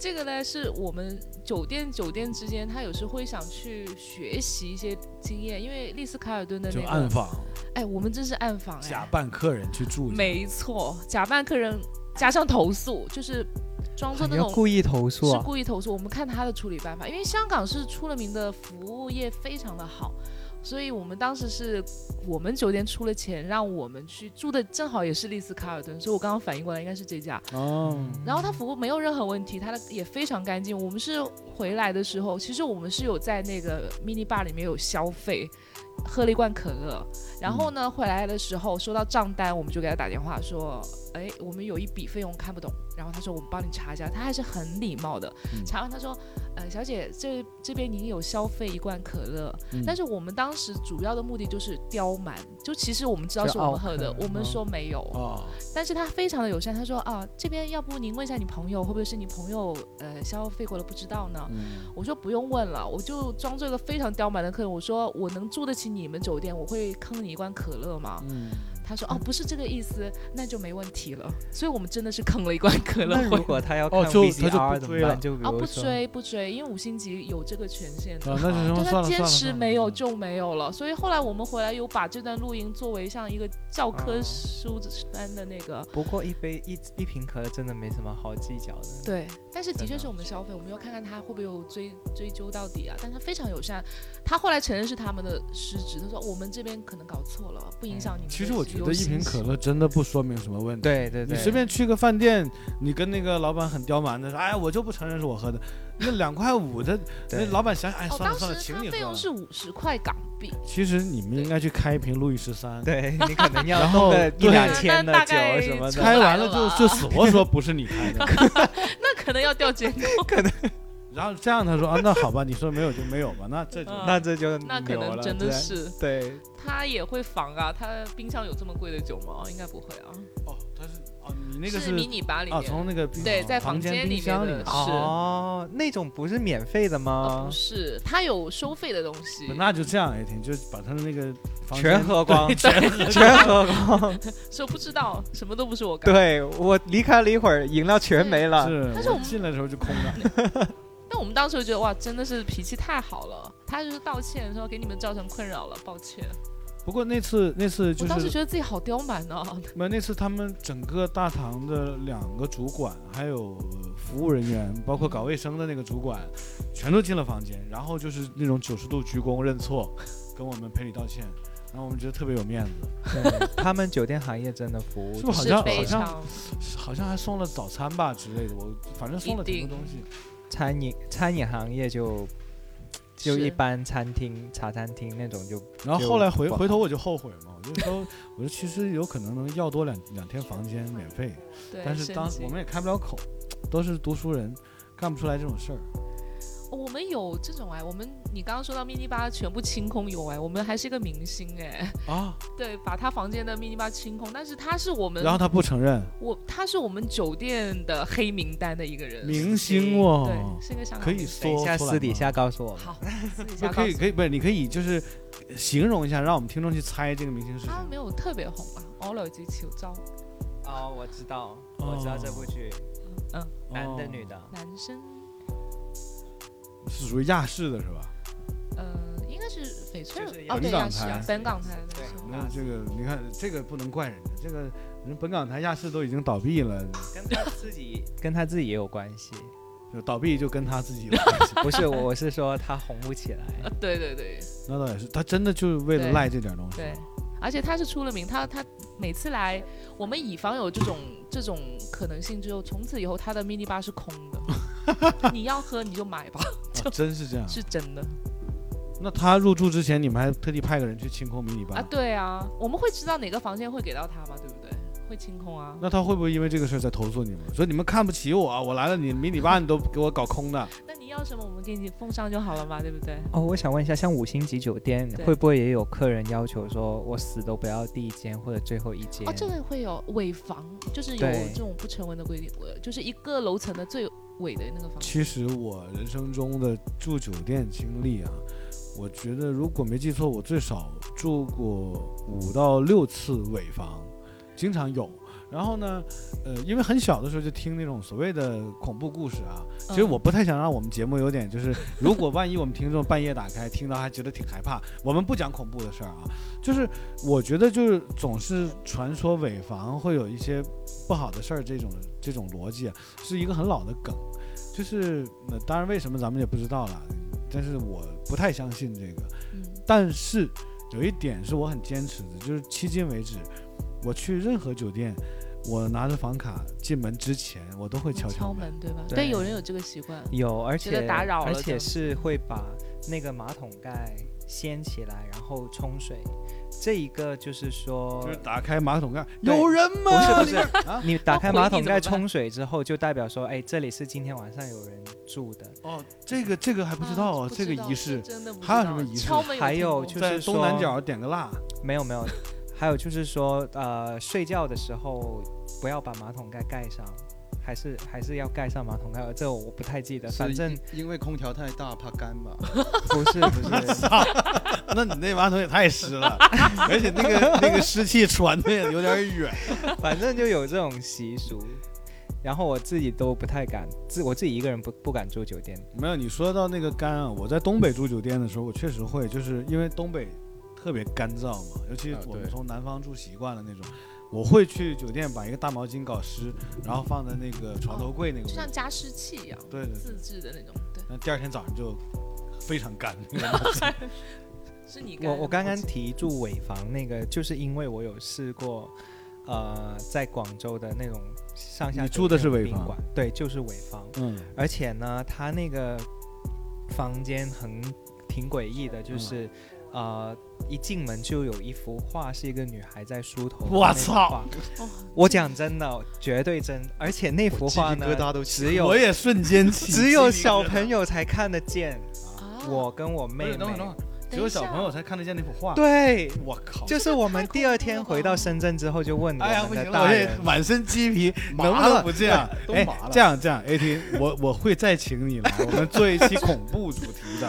这个呢是我们酒店酒店之间，他有时会想去学习一些经验，因为丽思卡尔顿的就那个，暗访，哎，我们真是暗访哎假哎，扮客人去住。没错，假扮客人加上投诉，就是装作那种故意投诉是啊？故意投诉。我们看他的处理办法，因为香港是出了名的服务业非常的好，所以我们当时是我们酒店出了钱让我们去住的，正好也是丽思卡尔顿，所以我刚刚反应过来应该是这家。哦，然后他服务没有任何问题，他的也非常干净。我们是回来的时候，其实我们是有在那个 mini bar 里面有消费，喝了一罐可乐。然后呢，回来的时候收到账单，我们就给他打电话说，哎，我们有一笔费用看不懂。然后他说我们帮你查一下，他还是很礼貌的。嗯查完他说，呃，小姐，这这边您有消费一罐可乐，嗯但是我们当时主要的目的就是刁蛮，就其实我们知道是我们喝的我们嗯说没有。哦，但是他非常的友善，他说啊，这边要不您问一下你朋友，会不会是你朋友呃消费过了不知道呢？嗯，我说不用问了，我就装作一个非常刁蛮的客人，我说我能住得起你们酒店，我会坑你一罐可乐吗？嗯，他说哦不是这个意思，那就没问题了。所以我们真的是坑了一罐可乐如果他要看 VCR 怎么办？就比啊不，追不追，因为五星级有这个权限的。啊，那就什么但他坚算了算了，持没有就没有了，所以后来我们回来有把这段录音作为像一个教科哦书般的那个不过一杯一一瓶可乐真的没什么好计较的。对，但是的确是我们消费，我们要看看他会不会有追追究到底啊。但他非常友善，他后来承认是他们的失职，他说我们这边可能搞错了，不影响你们的其实我觉游得一瓶可乐真的不说明什么问题。对对对，你随便去个饭店，你跟那个老板很刁蛮的说，哎，我就不承认是我喝的，那两块五的，那老板想想，哎，算了算了，请你喝。费用是五十块港币，其实你们应该去开一瓶路易十三，对 你可能要然后弄个一两千的酒概什么的。开完了就就死活说不是你开的，那可能要调监控，然后这样他说啊，那好吧，你说没有就没有吧，那 这就嗯那这就那可能真的是对，他也会防啊。他冰箱有这么贵的酒吗？应该不会啊。哦，他是哦，你那个是迷你吧里面，哦，从那个对在房间里面箱里的是哦，那种不是免费的哦吗不？是，它有收费的东西。那就这样也挺，就把他的那个房全喝光全喝全喝光。说不知道，什么都不是我干。对我离开了一会儿，饮料全没了。是，但是我们进来的时候就空的。但我们当时就觉得哇，真的是脾气太好了。他就是道歉说给你们造成困扰了，抱歉。不过那次那次就我当时觉得自己好刁蛮啊。没有那次他们整个大堂的两个主管，还有呃服务人员，包括搞卫生的那个主管，全都进了房间，然后就是那种九十度鞠躬认错，跟我们赔礼道歉，然后我们觉得特别有面子，对他们酒店行业真的服务是不好像是好像好像还送了早餐吧之类的，我反正送了挺多东西。餐饮餐饮行业就就一般餐厅茶餐厅那种就然后后来回回头我就后悔嘛，我就说我说其实有可能能要多两两天房间免费，但是当升级我们也开不了口，都是读书人，干不出来这种事儿。我们有这种哎，我们你刚刚说到 mini 吧全部清空有哎，我们还是一个明星哎，啊，对，把他房间的 mini 吧清空，但是他是我们，然后他不承认，我他是我们酒店的黑名单的一个人，明星哦，对，是一个香港可以明星。等一下私底下告诉我们。好，私底下可以可以不是，你可以就是形容一下，让我们听众去猜这个明星是谁。他没有特别红吧，我来自潮州，哦，我知道，我知道这部剧，嗯，男的哦女的，男生，是属于亚视的是吧？呃，应该是翡翠就是哦，对，本港亚视本港台的那对，那这个你看，这个不能怪人家，这个人本港台亚视都已经倒闭了，跟他自己 跟他自己也有关系。就倒闭就跟他自己有 关系。不是，我是说他红不起来。呃，对对对那倒也是，他真的就是为了赖这点东西。对，而且他是出了名，他他每次来，我们以防有这种这种可能性之后，从此以后他的 mini bar 是空的，你要喝你就买吧，啊真是这样。是真的那他入住之前，你们还特地派个人去清空迷你吧？啊，对啊，我们会知道哪个房间会给到他吗，对不对？会清空啊。那他会不会因为这个事儿在投诉你们？说你们看不起我啊，我来了，你迷你吧你都给我搞空的。那你要什么，我们给你奉上就好了嘛，对不对？哦，我想问一下，像五星级酒店会不会也有客人要求说，我死都不要第一间或者最后一间？哦，这个会有尾房，就是有这种不成文的规定，呃就是一个楼层的最尾的那个房间。其实我人生中的住酒店经历啊，我觉得如果没记错，我最少住过五到六次尾房，经常有。然后呢，呃，因为很小的时候就听那种所谓的恐怖故事啊，其实嗯我不太想让我们节目有点就是，如果万一我们听众半夜打开听到还觉得挺害怕，我们不讲恐怖的事儿啊，就是我觉得就是总是传说尾房会有一些不好的事儿，这种这种逻辑啊，是一个很老的梗，就是那当然为什么咱们也不知道了，但是我不太相信这个，嗯。但是有一点是我很坚持的，就是迄今为止，我去任何酒店，我拿着房卡进门之前，我都会敲门。敲门，对吧？对对，有人有这个习惯。有，而且打扰了而且是会把那个马桶盖掀起来，然后冲水。这一个就是说就是，打开马桶盖，有人吗？不是不是啊，你打开马桶盖冲水之后，就代表说，哎，这里是今天晚上有人住的。哦，这个这个还不知道啊啊，这个仪式真的不知还有什么仪式还有就是在东南角点个蜡，没有没有，还有就是说，呃，睡觉的时候不要把马桶盖盖上，还是还是要盖上马桶盖。这我不太记得，反正因因为空调太大怕干吧？不 是不是，那你那马桶也太湿了，而且那个那个湿气传的也有点远。反正就有这种习俗。然后我自己都不太敢，自我自己一个人不不敢住酒店。没有，你说到那个干啊，我在东北住酒店的时候，我确实会，就是因为东北特别干燥嘛，尤其啊我们从南方住习惯了那种，我会去酒店把一个大毛巾搞湿，然后放在那个床头柜那个就，像加湿器一样，对对对，自制的那种。对，那第二天早上就非常干。是你干我我刚刚提住尾房那个，就是因为我有试过，呃，在广州的那种上下你住的是尾房馆，对，就是尾房。嗯，而且呢，他那个房间很挺诡异的，嗯就是、呃，一进门就有一幅画，是一个女孩在梳头。我操！哦我讲真的，绝对真，而且那幅画呢只有我也瞬间起只有小朋友才看得见。啊我跟我妹妹是等会等会，儿，只有小朋友才看得见那幅画。，对，我靠！就是我们第二天回到深圳之后就问我哎呀，不们行了，我这的大人，满身鸡皮，麻能不能了不这样？哎都麻了，这样这样，AT，我我会再请你来，我们做一期恐怖主题的，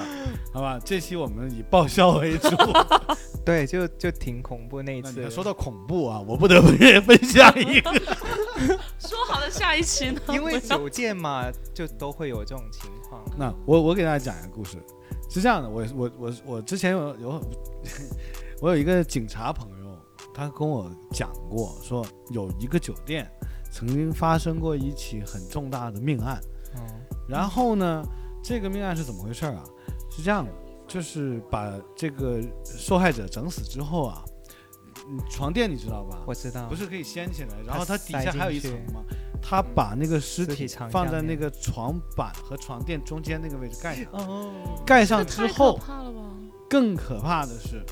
好吧？这期我们以爆笑为主。对，就就挺恐怖那一次。说到恐怖啊，我不得不也分享一个。说好的下一期呢？因为酒店嘛，就都会有这种情况。那我我给大家讲一个故事，是这样的，我我我我之前有有 我有一个警察朋友，他跟我讲过，说有一个酒店曾经发生过一起很重大的命案。嗯，然后呢，这个命案是怎么回事啊？是这样的，就是把这个受害者整死之后啊，嗯床垫你知道吧？我知道，不是可以掀起来，然后它底下还有一层吗？他把那个尸体放在那个床板和床垫中间那个位置盖上，哦，盖上之后？更可怕的是，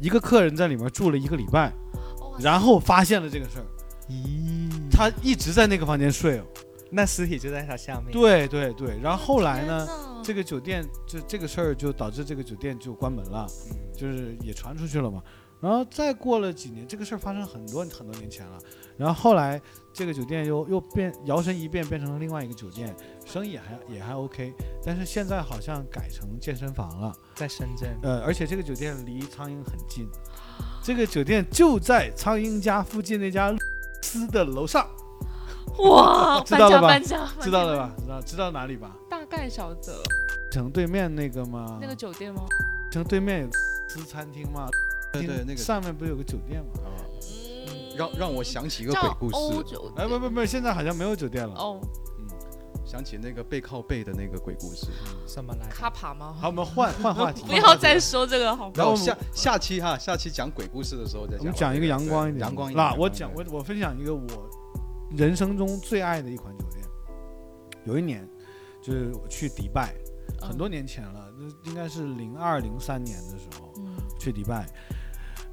一个客人在里面住了一个礼拜，然后发现了这个事儿，咦，他一直在那个房间睡哦。那尸体就在他下面。对对对，然后后来呢，呢这个酒店就这个事儿就导致这个酒店就关门了，嗯就是也传出去了嘛。然后再过了几年，这个事儿发生很多很多年前了。然后后来这个酒店又又变摇身一变变成了另外一个酒店，生意也还也还 OK。但是现在好像改成健身房了，在深圳。呃，而且这个酒店离苍蝇很近，这个酒店就在苍蝇家附近那家司的楼上，哇，搬 知道了吧家搬家，知道了吧？知道知道哪里吧？大概晓得城对面那个吗？那个酒店吗？城对面有司餐厅吗？对对，那个上面不是有个酒店吗？啊，让让我想起一个叫鬼故事，哎，不不不，现在好像没有酒店了。哦，想起那个背靠背的那个鬼故事。什么来着？卡帕吗？好，我们换换话题。不要再说这个好吗？然后下下期哈，下期讲鬼故事的时候再讲。我们讲一个阳光一点的。阳光一点。那我讲我我分享一个我人生中最爱的一款酒店。有一年，就是我去迪拜，嗯很多年前了，那应该是零二零三年的时候嗯去迪拜。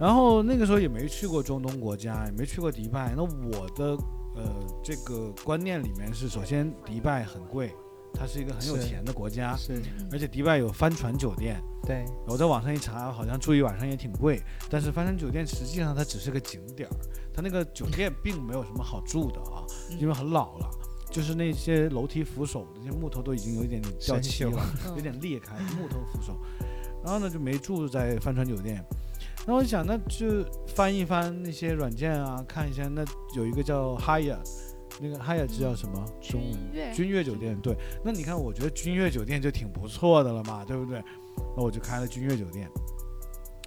然后那个时候也没去过中东国家，也没去过迪拜。那我的呃这个观念里面是，首先迪拜很贵，它是一个很有钱的国家，是，嗯而且迪拜有帆船酒店。对，我在网上一查，好像住一晚上也挺贵，但是帆船酒店实际上它只是个景点儿，它那个酒店并没有什么好住的啊，嗯因为很老了，就是那些楼梯扶手那些木头都已经有一点点掉漆了，嗯有点裂开，木头扶手。然后呢就没住在帆船酒店，然后我就想那就翻一翻那些软件啊，看一下那有一个叫 Hyatt，那个 Hyatt 是叫什么？中文？君悦君悦酒店，对，那你看，我觉得君悦酒店就挺不错的了嘛，对不对？那我就开了君悦酒店。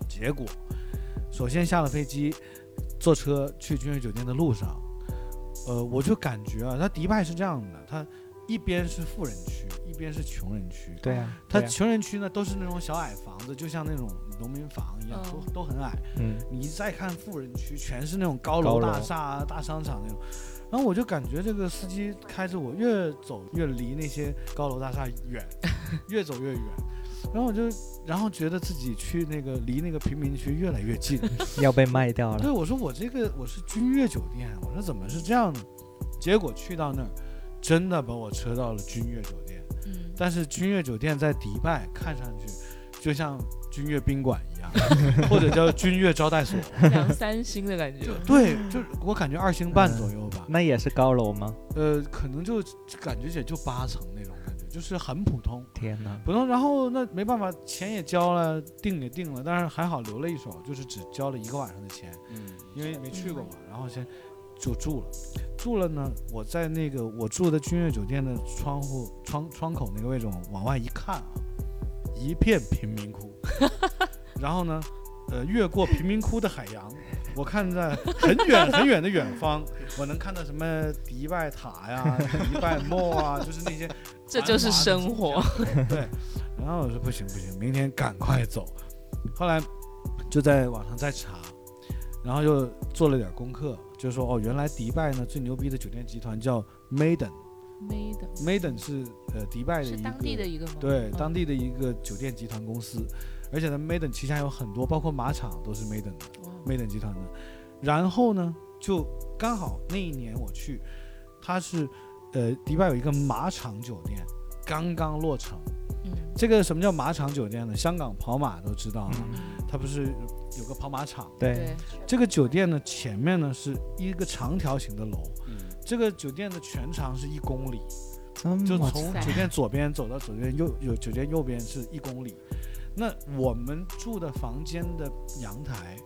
结果，首先下了飞机，坐车去君悦酒店的路上，呃，我就感觉啊，它迪拜是这样的，它一边是富人区，一边是穷人区。对啊，它对啊穷人区呢都是那种小矮房子，就像那种农民房一样，嗯都都很矮。嗯，你再看富人区，全是那种高楼大厦啊、大商场那种。然后我就感觉这个司机开着我越走越离那些高楼大厦远，越走越远。然后我就，然后觉得自己去那个离那个贫民区越来越近。要被卖掉了对，我说我这个我是君悦酒店，我说怎么是这样呢？结果去到那儿，真的把我车到了君悦酒店。嗯，但是君悦酒店在迪拜看上去就像君悦宾馆一样，或者叫君悦招待所。两三星的感觉。对，就是我感觉二星半左右吧。那也是高楼吗？呃，可能就感觉也就八层那种感觉，就是很普通，天哪！普通。然后那没办法，钱也交了，订也订了，但是还好留了一手，就是只交了一个晚上的钱，嗯，因为没去过嘛。然后先就住了，住了呢，我在那个我住的君悦酒店的窗户窗窗口那个位置往往外一看啊，一片贫民窟。然后呢，呃，越过贫民窟的海洋，我看在很远很远的远方，我能看到什么迪拜塔呀、迪拜 mall 啊，就是那些这就是生活。对，然后我说不行不行，明天赶快走。后来就在网上再查，然后又做了点功课，就说哦，原来迪拜呢最牛逼的酒店集团叫 Maiden。Maiden，Maiden，是呃迪拜的一个是当地的一个？对嗯当地的一个酒店集团公司，而且呢 Maiden 旗下有很多，包括马场都是 Maiden 的。Maiden 集团的。然后呢，就刚好那一年我去，它是呃迪拜有一个马场酒店刚刚落成。嗯这个什么叫马场酒店呢？香港跑马都知道啊，嗯它不是有个跑马场？对，这个酒店呢前面呢是一个长条形的楼，嗯这个酒店的全长是一公里，这就从酒店左边走到酒店右有酒店右边是一公里。那我们住的房间的阳台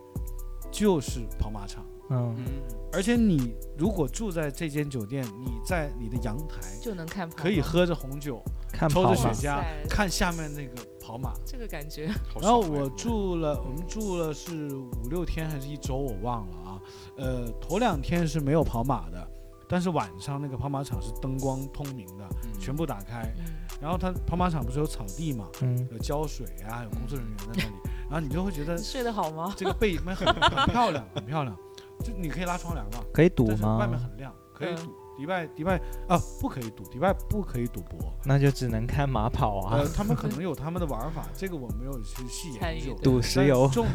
就是跑马场。嗯，嗯，而且你如果住在这间酒店，你在你的阳台就能看可以喝着红酒，抽着雪茄，看下面那个跑马。这个感觉。然后我住了，我们住了是五六天还是一周，我忘了啊。呃，头两天是没有跑马的，但是晚上那个跑马场是灯光通明的，嗯全部打开。嗯，然后它跑马场不是有草地嘛，嗯，有浇水啊，有工作人员在那里，然后你就会觉得睡得好吗？这个背面 很很漂亮，很漂亮。就你可以拉窗帘嘛，可以赌吗外面？很亮，可以嗯赌。迪拜迪拜啊，不可以赌，迪拜不可以赌博。那就只能看马跑啊呃，，他们可能有他们的玩法，这个我没有去细研究。赌石油。重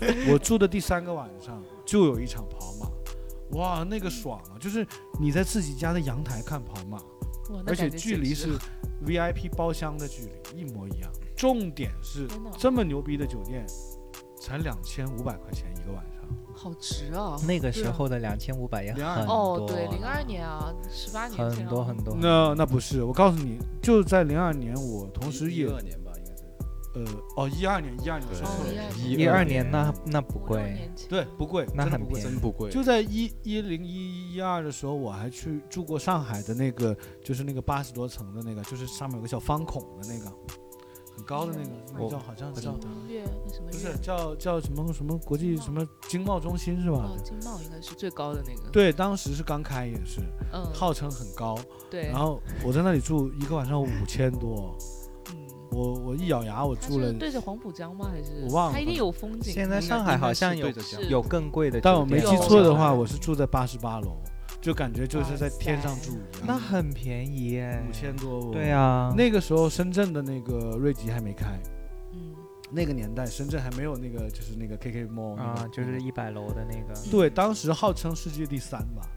点，我住的第三个晚上就有一场跑马，哇，那个爽啊！就是你在自己家的阳台看跑马，而且距离是 VIP 包厢的距离，一模一样。重点是这么牛逼的酒店，才两千五百块钱一个晚上。好值啊！那个时候的两千五百也02很多哦，对，零二年啊，十八年多很多。那那不是，我告诉你，就在零二年，我同时也二年吧，应该是。呃哦一二年一二年对说错了哦一一二年年那那不贵，对不贵，那很便宜真不贵。就在一一零一一二的时候，我还去住过上海的那个，就是那个八十多层的那个，就是上面有个小方孔的那个，很高的那个，那个叫好像叫什么不是叫叫什么什么国际什么经贸中心是吧？哦，？经贸应该是最高的那个。，对，当时是刚开也是，嗯，号称很高。对，然后我在那里住一个晚上五千多，嗯，我我一咬牙我住了，对着黄浦江吗？还是？我忘了。它一定有风景。现在上海好像有有更贵的，但我没记错的话，我是住在八十八楼，就感觉就是在天上住。一样。那很便宜耶，五千多哦，对啊，那个时候深圳的那个瑞吉还没开，嗯，那个年代深圳还没有那个就是那个 KK mall 那个啊，就是一百楼的那个，对，当时号称世界第三吧，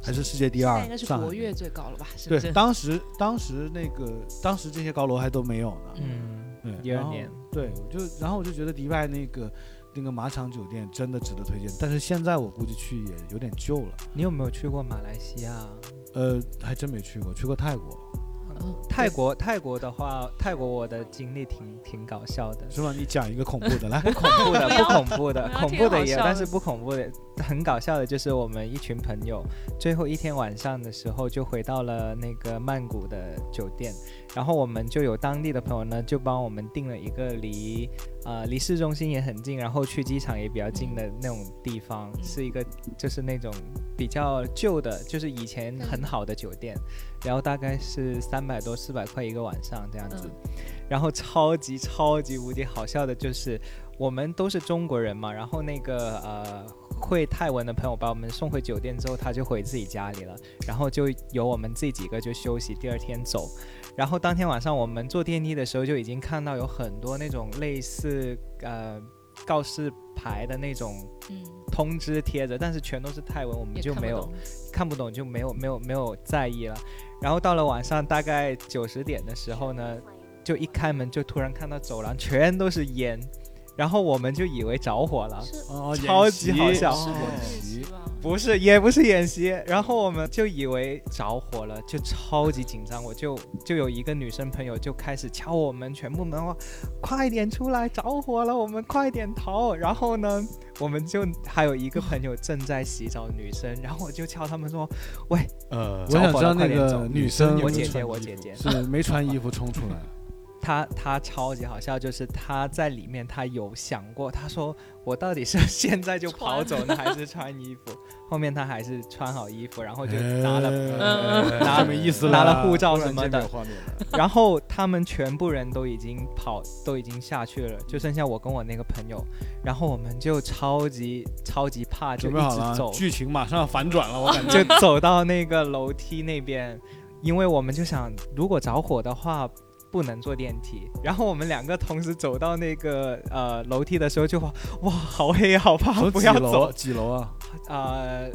还是世界第二应该？是国乐最高了吧？对，当时当时那个当时这些高楼还都没有呢。嗯，对，一二年，对，我就然后我就觉得迪拜那个那个马场酒店真的值得推荐，但是现在我估计去也有点旧了。你有没有去过马来西亚？呃，还真没去过，去过泰国，嗯泰国泰国的话，泰国我的经历挺挺搞笑的，是吗？你讲一个恐怖的来。不恐怖的，不恐怖的恐怖的也有，但是不恐怖的，很搞笑的，就是我们一群朋友最后一天晚上的时候就回到了那个曼谷的酒店，然后我们就有当地的朋友呢，就帮我们订了一个离呃离市中心也很近，然后去机场也比较近的那种地方，嗯是一个就是那种比较旧的，就是以前很好的酒店，然后大概是三百多四百块一个晚上这样子。嗯然后超级超级无敌好笑的就是，我们都是中国人嘛，然后那个呃会泰文的朋友把我们送回酒店之后，他就回自己家里了，然后就由我们自己几个就休息，第二天走。然后当天晚上我们坐电梯的时候，就已经看到有很多那种类似呃告示牌的那种嗯，通知贴着，但是全都是泰文，我们就没有看不懂看不懂就没有没有没有在意了。然后到了晚上大概九十点的时候呢，就一开门就突然看到走廊全都是烟，然后我们就以为着火了。哦，超级好笑？不是，也不是演习，然后我们就以为着火了，就超级紧张。我就就有一个女生朋友就开始敲我们全部门说：“快点出来，着火了，我们快点逃。”然后呢，我们就还有一个朋友正在洗澡，女生，然后我就敲他们说喂呃我想知道那个女生我姐姐我姐姐是没穿衣服冲出来。她她超级好笑，就是他在里面，他有想过，他说我到底是 现在就跑走呢，还是穿衣服？后面他还是穿好衣服，然后就拿了、嗯拿什么意思拿了护照什么的。然后他们全部人都已经跑，都已经下去了，就剩下我跟我那个朋友，然后我们就超级超级怕，就一直走，剧情马上要反转了，我感觉。就走到那个楼梯那边，因为我们就想，如果着火的话。不能坐电梯，然后我们两个同时走到那个呃楼梯的时候就，哇，好黑，好怕，不要走。几楼啊？呃，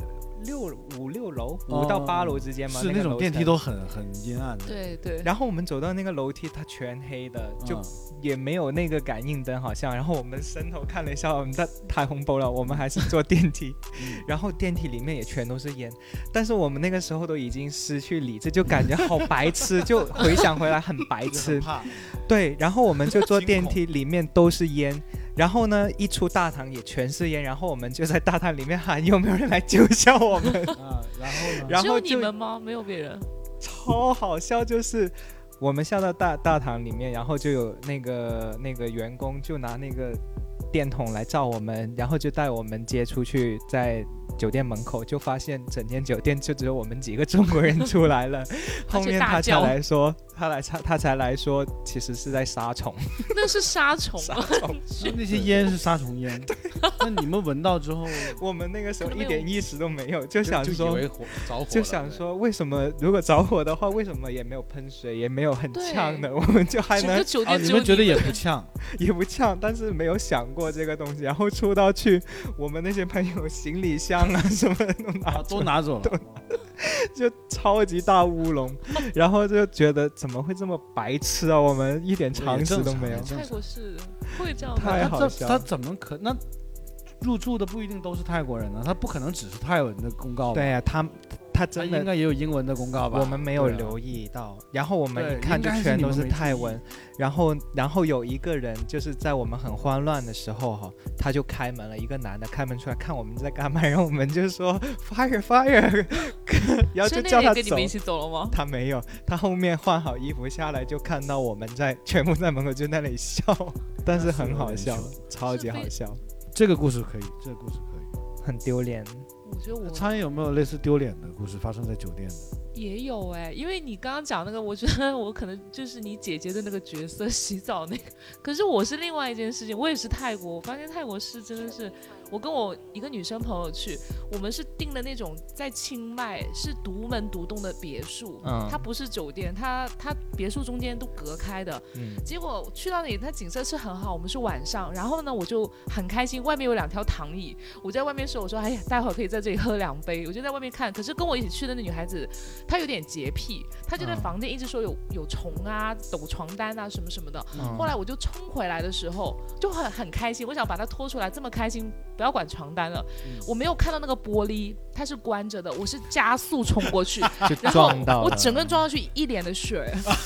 六五六楼，哦五到八楼之间嘛，是那种电梯都很很阴暗的。对对，然后我们走到那个楼梯，它全黑的，就嗯也没有那个感应灯，好像。然后我们伸头看了一下，我们的太红包了，我们还是坐电梯。嗯然后电梯里面也全都是烟，但是我们那个时候都已经失去理智，就感觉好白痴，就回想回来很白痴。怕。对，然后我们就坐电梯，里面都是烟。然后呢，一出大堂也全是烟，然后我们就在大堂里面喊有没有人来救下我们，啊，然后呢？只有然后就你们吗？没有别人。超好笑，就是我们下到大大堂里面，然后就有那个那个员工就拿那个电筒来照我们，然后就带我们接出去，在酒店门口就发现整间酒店就只有我们几个中国人出来了，后面他才来说他来他他才来说，其实是在杀虫，那是杀虫杀啊！虫。那那些烟是杀虫烟，那你们闻到之后，我们那个时候一点意识都没有，就想就以说，为火着火，就想说，为什么如果着火的话，为什么也没有喷水，也没有很呛的，我们就还能啊，你们觉得也不呛，也不呛，但是没有想过这个东西。然后出到去，我们那些朋友行李箱啊什么的都拿啊，都拿走了。就超级大乌龙，然后就觉得怎么会这么白痴啊？我们一点常识都没有泰国是会这样太好笑他怎么可那入住的不一定都是泰国人呢？他不可能只是泰文的公告吧？对呀、他他他真的应该也有英文的公告吧？我们没有留意到，然后我们一看就全都是泰文，然后然后有一个人就是在我们很慌乱的时候哈，他就开门了，一个男的开门出来看我们在干嘛，然后我们就说 fire fire，然后就叫他走跟你们一。起走了吗？他没有，他后面换好衣服下来就看到我们在全部在门口就在那里笑，但是很好笑，超级好笑，这个故事可以，这个故事可以。很丢脸。我觉得我苍蝇有没有类似丢脸的故事发生在酒店的？也有哎、因为你刚刚讲那个，我觉得我可能就是你姐姐的那个角色，洗澡那个。可是我是另外一件事情，我也是泰国，我发现泰国是真的是，我跟我一个女生朋友去，我们是订的那种在清迈是独门独栋的别墅，嗯它不是酒店，它它别墅中间都隔开的。嗯，结果去到那里，它景色是很好，我们是晚上，然后呢，我就很开心，外面有两条躺椅，我在外面说，我说，哎呀，待会儿可以在这里喝两杯，我就在外面看。可是跟我一起去的那女孩子，她有点洁癖，她就在嗯房间一直说有有虫啊、抖床单啊什么什么的。嗯后来我就冲回来的时候，就很很开心，我想把她拖出来，这么开心，不要管床单了。嗯我没有看到那个玻璃，它是关着的，我是加速冲过去，就然后撞到我整个人撞上去，一脸的血，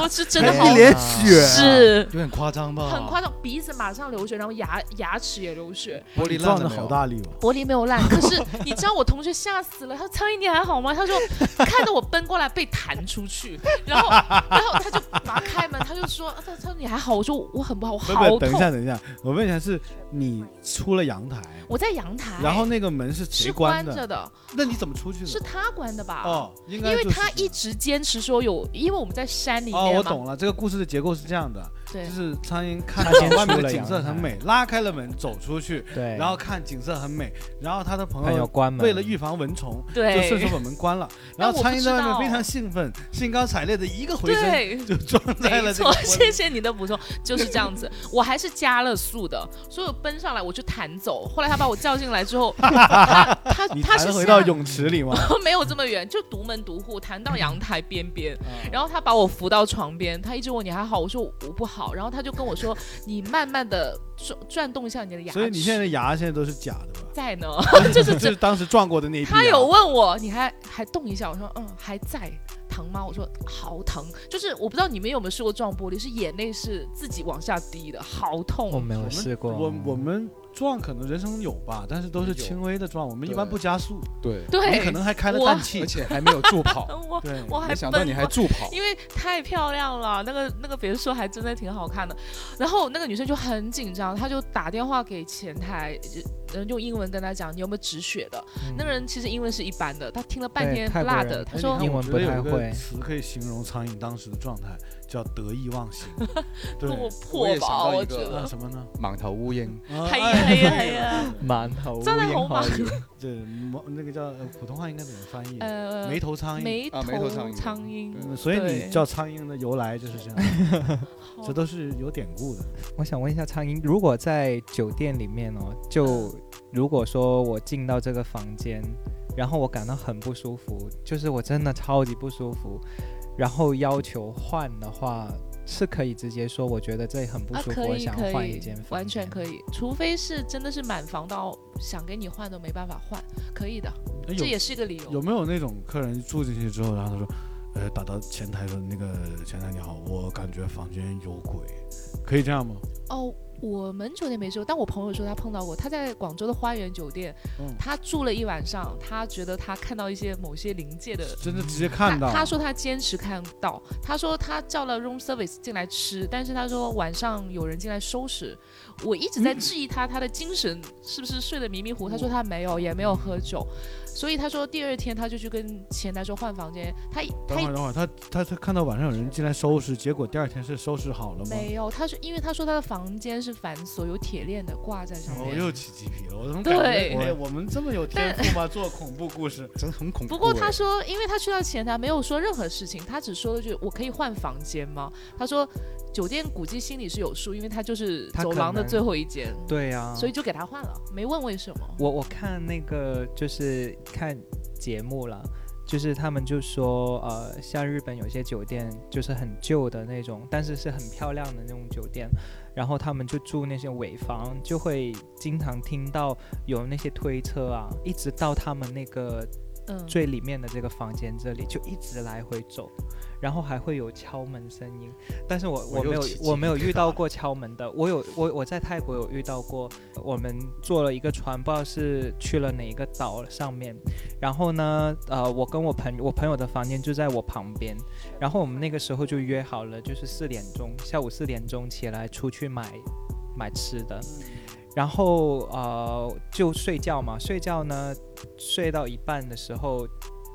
我是真的哎好一脸血啊是。有点夸张吧？很夸张，鼻子马上流血，然后牙牙齿也流血，玻璃撞的烂了好大力哦！玻璃没有烂。可是你知道我同学吓死了，他说苍蝇你还好吗？他说看着我奔过来被弹出去，然后然后他就马上开门，他就说他他说你还好？我说我很不好，我好不不，等一。下，等一下，我问一下，是你出了阳台，我在阳台，然后那个门是谁是关的？关着的，那你怎么出去的？是他关的吧？哦，应该因为他一直坚持说有，因为我们在山里面哦，我懂了，这个故事的结构是这样的，对就，是苍蝇看到外面的景色很美，拉开了门走出去，对，然后看景色很美，然后他的朋朋友友关门，为了预防蚊虫，对就，顺手把门关了，然后苍蝇在外面非常兴奋，兴高采烈的一个回身对，就撞在了没错。谢谢你的补充，就是这样子。我还是加了速的，所以我奔上来我就弹走。后来他把我叫进来之后，他他你他是回到泳池里吗？没有这么远，就独门独户弹到阳台边边，啊然后他把我扶到床边，他一直问你还好，我说我不好，好然后他就跟我说你慢慢的转转动一下你的牙，所以你现在的牙现在都是假的吧？在呢，就是这就是当时撞过的那一批。他有问我，你还还动一下？我说嗯，还在，疼吗？我说好疼，就是我不知道你们有没有试过撞玻璃，是眼泪是自己往下滴的，好痛。我没有试过，我我们撞可能人生有吧，但是都是轻微的撞，我们一般不加速，对，对，你可能还开了氮气。而，且还没有助跑，我对，我还没想到你还助跑，因为太漂亮了，那个那个别墅还真的挺好看的。然后那个女生就很紧张，她就打电话给前台，呃用英文跟他讲你有没有止血的。嗯那个人其实英文是一般的，他听了半天不辣的，他说哎你看英文不我觉得有一个太会词可以形容苍蝇当时的状态，叫得意忘形。对，跟我我破吧，也想到我一个觉得。那什么呢？满头乌烟，啊哎呀哎哎呀哎呀满头真係好花猛这毛那个叫呃普通话应该怎么翻译？呃，眉头苍蝇。眉啊眉头苍蝇苍蝇，嗯所以你叫苍蝇的由来就是这样，好这都是有典故的。我想问一下苍蝇，如果在酒店里面哦，就如果说我进到这个房间，然后我感到很不舒服，就是我真的超级不舒服，然后要求换的话，是可以直接说，我觉得这里很不啊，舒服，可我想换一间房，完全。可以，除非是真的是满房到想给你换都没办法换，可以的，这也是一个理由。有没有那种客人住进去之后，然后他说，呃，打到前台的那个前台你好，我感觉房间有鬼，可以这样吗？哦，我们酒店没收，但我朋友说他碰到过，他在广州的花园酒店，嗯，他住了一晚上，他觉得他看到一些某些临界的。真的直接看到。他他说他坚持看到，他说他叫了 room service 进来吃，但是他说晚上有人进来收拾。我一直在质疑他，他的精神是不是睡得迷迷糊？他说他没有，也没有喝酒。所以他说第二天他就去跟前台说换房间，他他等会儿等会儿，他他他看到晚上有人进来收拾，结果第二天是收拾好了吗？没有，他说因为他说他的房间是反锁，有铁链的挂在上面我哦。又起鸡皮了，我怎么对感觉哎我们这么有天赋吗？做恐怖故事，真的很恐怖欸。不过他说，因为他去到前台没有说任何事情，他只说了句“我可以换房间吗？”他说酒店估计心里是有数，因为他就是走廊的最后一间，对啊，所以就给他换了，没问为什么。我我看那个就是看节目了，就是他们就说，呃，像日本有些酒店就是很旧的那种，但是是很漂亮的那种酒店，然后他们就住那些尾房，就会经常听到有那些推车啊，一直到他们那个嗯，最里面的这个房间这里，就一直来回走，然后还会有敲门声音。但是我我没有我没有遇到过敲门的，我有我我在泰国有遇到过，我们坐了一个船，不知道是去了哪一个岛上面，然后呢，呃，我跟我朋我朋友的房间就在我旁边，然后我们那个时候就约好了，就是四点钟下午四点钟起来出去买买吃的。然后呃就睡觉嘛，睡觉呢睡到一半的时候，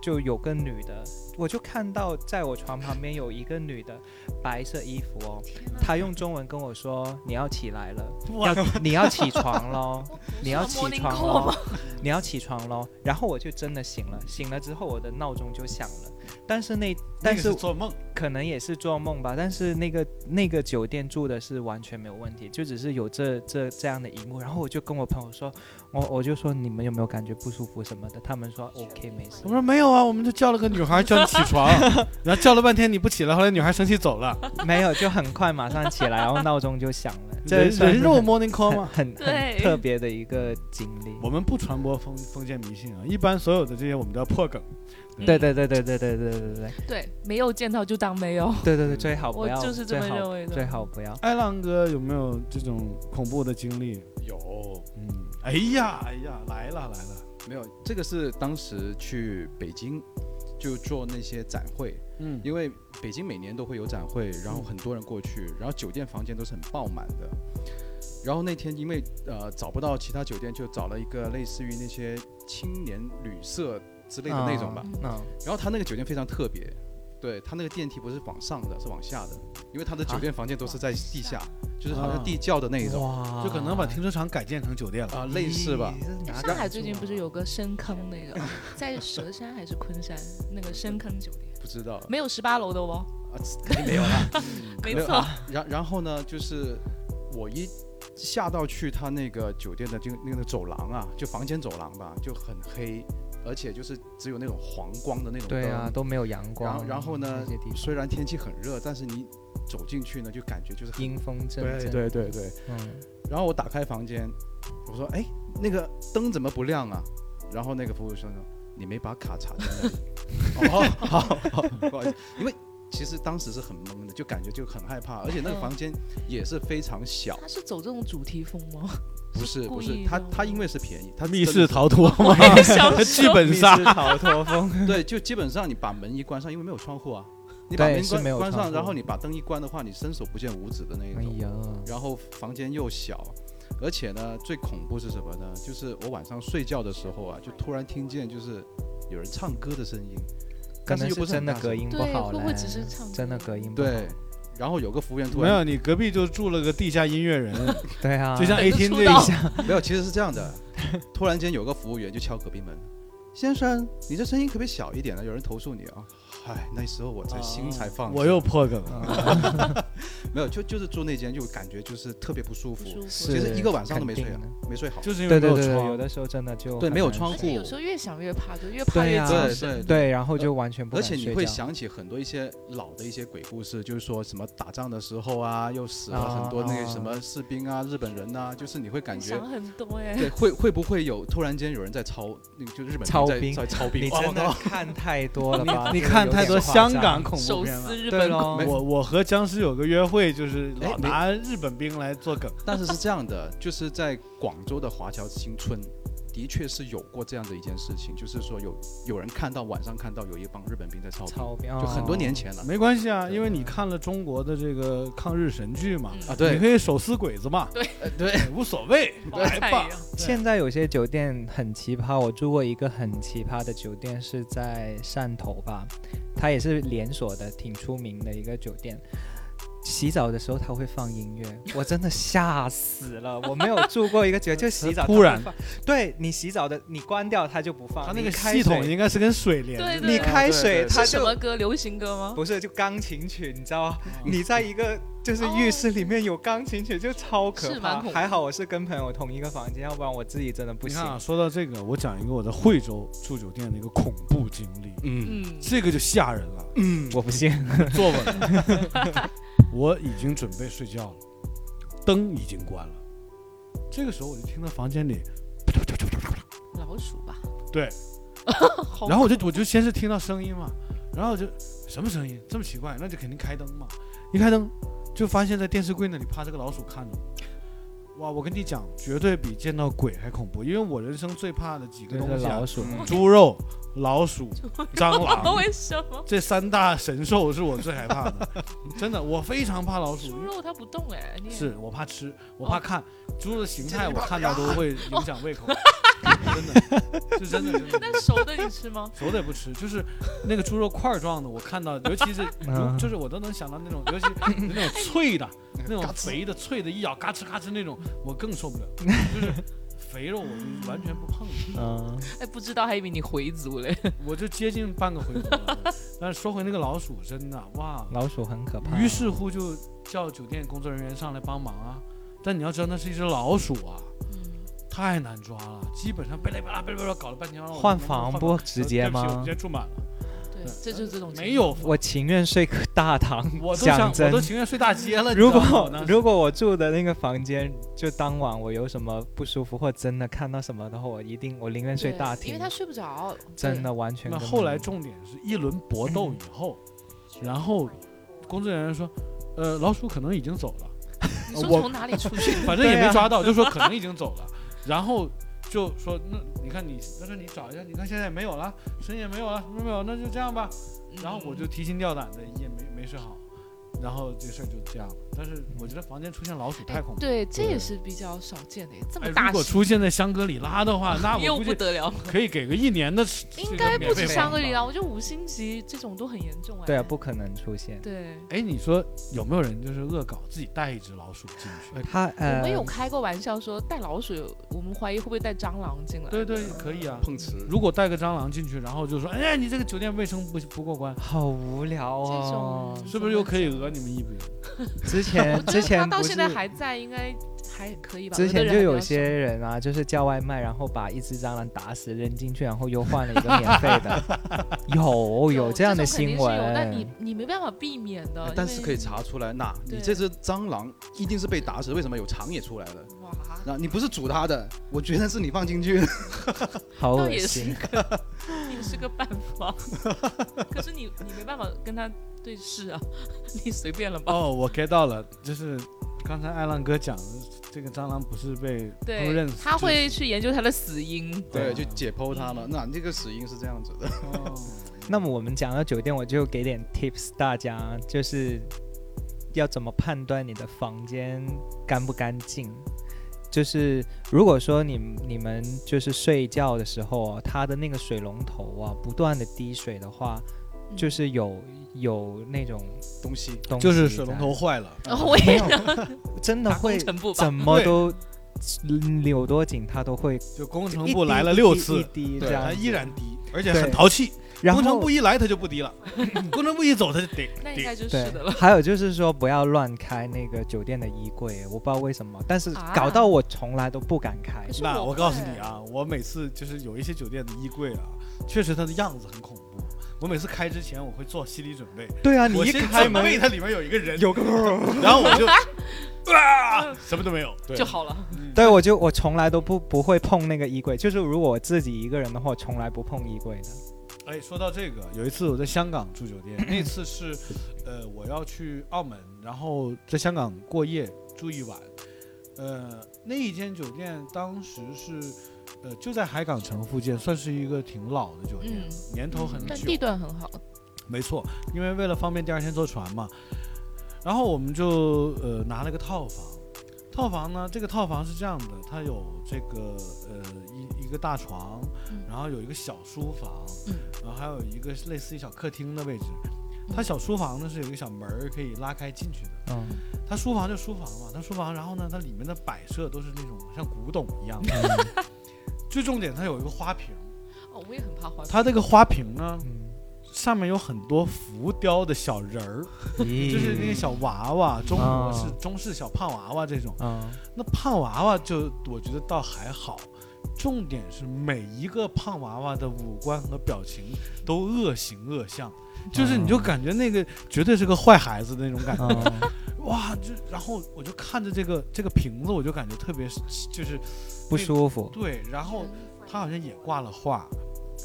就有个女的，我就看到在我床旁边有一个女的，白色衣服哦，她用中文跟我说你要起来了，要 你要起床喽，你要起床喽，你要起床喽，然后我就真的醒了，醒了之后我的闹钟就响了，但是那但那是做梦，可能也是做梦吧，但是那个那个酒店住的是完全没有问题，就只是有这这这样的一幕，然后我就跟我朋友说，我我就说你们有没有感觉不舒服什么的，他们说 OK 没事我，说没有啊，我们就叫了个女孩叫你起床，然后叫了半天你不起来，后来女孩生气走了。没有就很快马上起来，然后闹钟就响了，这人人肉 morning call 吗？很很特别的一个经历。我们不传播封封建迷信啊，一般所有的这些我们都要破梗。对对对对对对对对对对对，没有见到就当没有，对对对，最好不我要，就是这么认为的。最好不要。艾浪哥有没有这种恐怖的经历？有嗯，哎呀哎呀，来了来了，没有？这个是当时去北京就做那些展会，嗯，因为北京每年都会有展会，然后很多人过去，然后酒店房间都是很爆满的。然后那天因为呃找不到其他酒店，就找了一个类似于那些青年旅社之类的那种吧。嗯嗯，然后他那个酒店非常特别，对他那个电梯不是往上的，是往下的，因为他的酒店房间都是在地下，就是好像地窖的那一种哇。就可能把停车场改建成酒店了。啊，类似吧。上海最近不是有个深坑那个，在佘山还是昆山那个深坑酒店，不知道。没有十八楼的哦，啊，肯定没有了。没错，然然后呢，就是我一下到去他那个酒店的就那个走廊啊，就房间走廊吧，就很黑，而且就是只有那种黄光的那种灯。对啊，都没有阳然光。后然后呢虽然天气很热，但是你走进去呢，就感觉就是阴风阵对阵。对对对。嗯，然后我打开房间，我说：“哎，那个灯怎么不亮啊？”然后那个服务生说：“你没把卡插在那里。”哦，好，好，不好意思，因为其实当时是很懵的，就感觉就很害怕，而且那个嗯房间也是非常小，他是走这种主题风吗？不是不是他他因为是便宜，他 密室逃脱吗？想剧本杀 逃脱风。对，就基本上你把门一关上，因为没有窗户啊，你把门关关上，然后你把灯一关的话，你伸手不见五指的那一种。哎呀，然后房间又小，而且呢，最恐怖是什么呢？就是我晚上睡觉的时候啊，就突然听见就是有人唱歌的声音，可但是又不能是真的隔音不，好了会会只是唱？真的隔音不好？对，然后有个服务员突然没有，你隔壁就住了个地下音乐人，对啊，就像 A 厅出道这一下，没有，其实是这样的，突然间有个服务员就敲隔壁门，先生，你这声音可不可以小一点了？有人投诉你啊。唉，那时候我才心才放下，我又破梗了。没有，就就是住那间就感觉就是特别不舒服，不舒服。其实一个晚上都没睡没睡好。就是因为对对对，没有窗有的时候真的就对没有窗户而且有时候越想越怕，就越怕越对呀对。对对，然后就完全不而且你会想起很多一些老的一些鬼故事，就是说什么打仗的时候啊，又死了很多那个什么士兵啊、日本人呐、就是你会感觉想很多哎，对，会会不会有突然间有人在操那个就日本人在操兵在操兵？你真的看太多了吧？你这个有看太多香港恐怖片了。日对咯本鬼没我我和僵尸有个约会，就是拿日本兵来做梗。但是是这样的，就是在广州的华侨新村，的确是有过这样的一件事情，就是说有有人看到晚上看到有一帮日本兵在操兵，操兵就很多年哦前了。没关系啊，因为你看了中国的这个抗日神剧嘛，啊对。你可以手撕鬼子嘛，对。对，无所谓，来吧。现在有些酒店很奇葩，我住过一个很奇葩的酒店，是在汕头吧，它也是连锁的，挺出名的一个酒店。洗澡的时候他会放音乐，我真的吓死了。我没有住过一个酒店，就洗澡它突然，对你洗澡的你关掉它就不放，它那个开系统应该是跟水连着的。对你开水它就么歌？流行歌吗？不是就钢琴曲，你知道吗？嗯你在一个就是浴室里面有钢琴曲，就超可怕。还好我是跟朋友同一个房间，要不然我自己真的不行你看。啊，说到这个，我讲一个我在惠州住酒店的一个恐怖经历，嗯嗯，这个就吓人了。嗯，我不信。坐稳，我已经准备睡觉了，灯已经关了。这个时候我就听到房间里，老鼠吧？对，然后我就我就先是听到声音嘛，然后我就什么声音这么奇怪，那就肯定开灯嘛。一开灯就发现在电视柜那里趴着个老鼠看着我。哇，我跟你讲，绝对比见到鬼还恐怖，因为我人生最怕的几个就东西、啊老，鼠，嗯猪肉、老鼠、蟑螂，为什么？这三大神兽是我最害怕的。真的，我非常怕老鼠猪。肉它不动哎，你是我怕吃，我怕哦看猪的形态，我看到都会影响胃口。真的，是真的，真的。那熟的你吃吗？熟的也不吃，就是那个猪肉块状的，我看到，尤其是嗯就是我都能想到那种，尤其那种脆的，那种肥的脆的，一咬嘎吱嘎吱那种，我更受不了。就是肥肉我就完全不碰，嗯，哎，不知道还以为你回族嘞。我就接近半个回族了。但是说回那个老鼠，真的哇，老鼠很可怕。于是乎就叫酒店工作人员上来帮忙啊。但你要知道那是一只老鼠啊，嗯，太难抓了，基本上贝拉贝拉贝拉贝拉搞了半天，让我换房不直接吗直接住满了，对，这就是这种情况没有我情愿睡个大堂。我都想，讲真我都，情愿睡大街了。如果如果我住的那个房间，就当晚我有什么不舒服或真的看到什么的话，我一定我宁愿睡大厅因为。他睡不着。真的完全那后来重点是一轮搏斗以后，然后工作人员说，呃，老鼠可能已经走了，对，你说我从哪里出去？反正也没抓到，就说可能已经走了，然后就说那你看你，他说你找一下，你看现在没有了，声音也没有了，什么没有，那就这样吧。然后我就提心吊胆的也没没睡好，然后这事儿就这样了。但是我觉得房间出现老鼠太恐怖了。对，这也是比较少见的，这哎，么大型如果出现在香格里拉的话，那又我又不得了。可以给个一年的 应该不止香格里拉，我觉得五星级这种都很严重哎。对啊，不可能出现。对。哎，你说有没有人就是恶搞自己带一只老鼠进去？他我呃们有开过玩笑说带老鼠，我们怀疑会不会带蟑螂进来？对对，可以啊。碰瓷。如果带个蟑螂进去，然后就说，哎，你这个酒店卫生不不过关，好无聊这哦种。是不是又可以讹你们一笔？之前之前他到现在还在，应该还可以吧？之前就有些人啊，就是叫外卖，然后把一只蟑螂打死扔进去，然后又换了一个免费的，有有这样的新是有但你。你没办法避免的哎，但是可以查出来，那你这只蟑螂一定是被打死，为什么有肠也出来了？哇，那你不是煮它的，我觉得是你放进去的。好恶心。个也是个办法。可是你你没办法跟他对是啊，你随便了吧？哦，我 get 到了，就是刚才艾浪哥讲的，这个蟑螂不是被烹对饪，他会去研究它的死因。对，就解剖它了。那这个死因是这样子的。哦 那么我们讲到酒店，我就给点 tips 大家，就是要怎么判断你的房间干不干净。就是如果说你你们就是睡觉的时候啊，它的那个水龙头啊不断的滴水的话，嗯就是有有那种东西东西就是水龙头坏了。然后我也没有 真的会怎。么都扭多紧，它都会就工程部来了六次一，滴对他这样子，依然低，而且很淘气。然后工程部一来他就不低了，工程部一走他就得低。那应该就是对的了。还有就是说不要乱开那个酒店的衣柜，我不知道为什么，但是啊搞到我从来都不敢开那我告诉你啊，我每次就是有一些酒店的衣柜啊，确实它的样子很恐怖。我每次开之前，我会做心理准备，对啊，你一开门它里面有一个人，有个，然后我就 啊，什么都没有，对。就好了。对我就我从来都不不会碰那个衣柜，就是如果我自己一个人的话，我从来不碰衣柜的。哎，说到这个，有一次我在香港住酒店，那次是，呃，我要去澳门，然后在香港过夜住一晚，呃，那一间酒店当时是，呃就在海港城附近，算是一个挺老的酒店，嗯年头很久。但地段很好。没错，因为为了方便第二天坐船嘛，然后我们就呃拿了个套房。套房呢，这个套房是这样的，它有这个呃一一个大床，嗯然后有一个小书房，嗯然后还有一个类似于小客厅的位置。它小书房呢是有一个小门儿可以拉开进去的。嗯，它书房就书房嘛，它书房，然后呢，它里面的摆设都是那种像古董一样的。最重点，它有一个花瓶，哦，我也很怕花瓶。它这个花瓶呢，嗯。上面有很多浮雕的小人儿，咦。就是那个小娃娃，中国啊。式、中式小胖娃娃这种。嗯那胖娃娃就我觉得倒还好，重点是每一个胖娃娃的五官和表情都恶形恶相，就是你就哦感觉那个绝对是个坏孩子的那种感觉。嗯，哇，就然后我就看着这个这个瓶子，我就感觉特别就是不舒服。对，然后他好像也挂了画，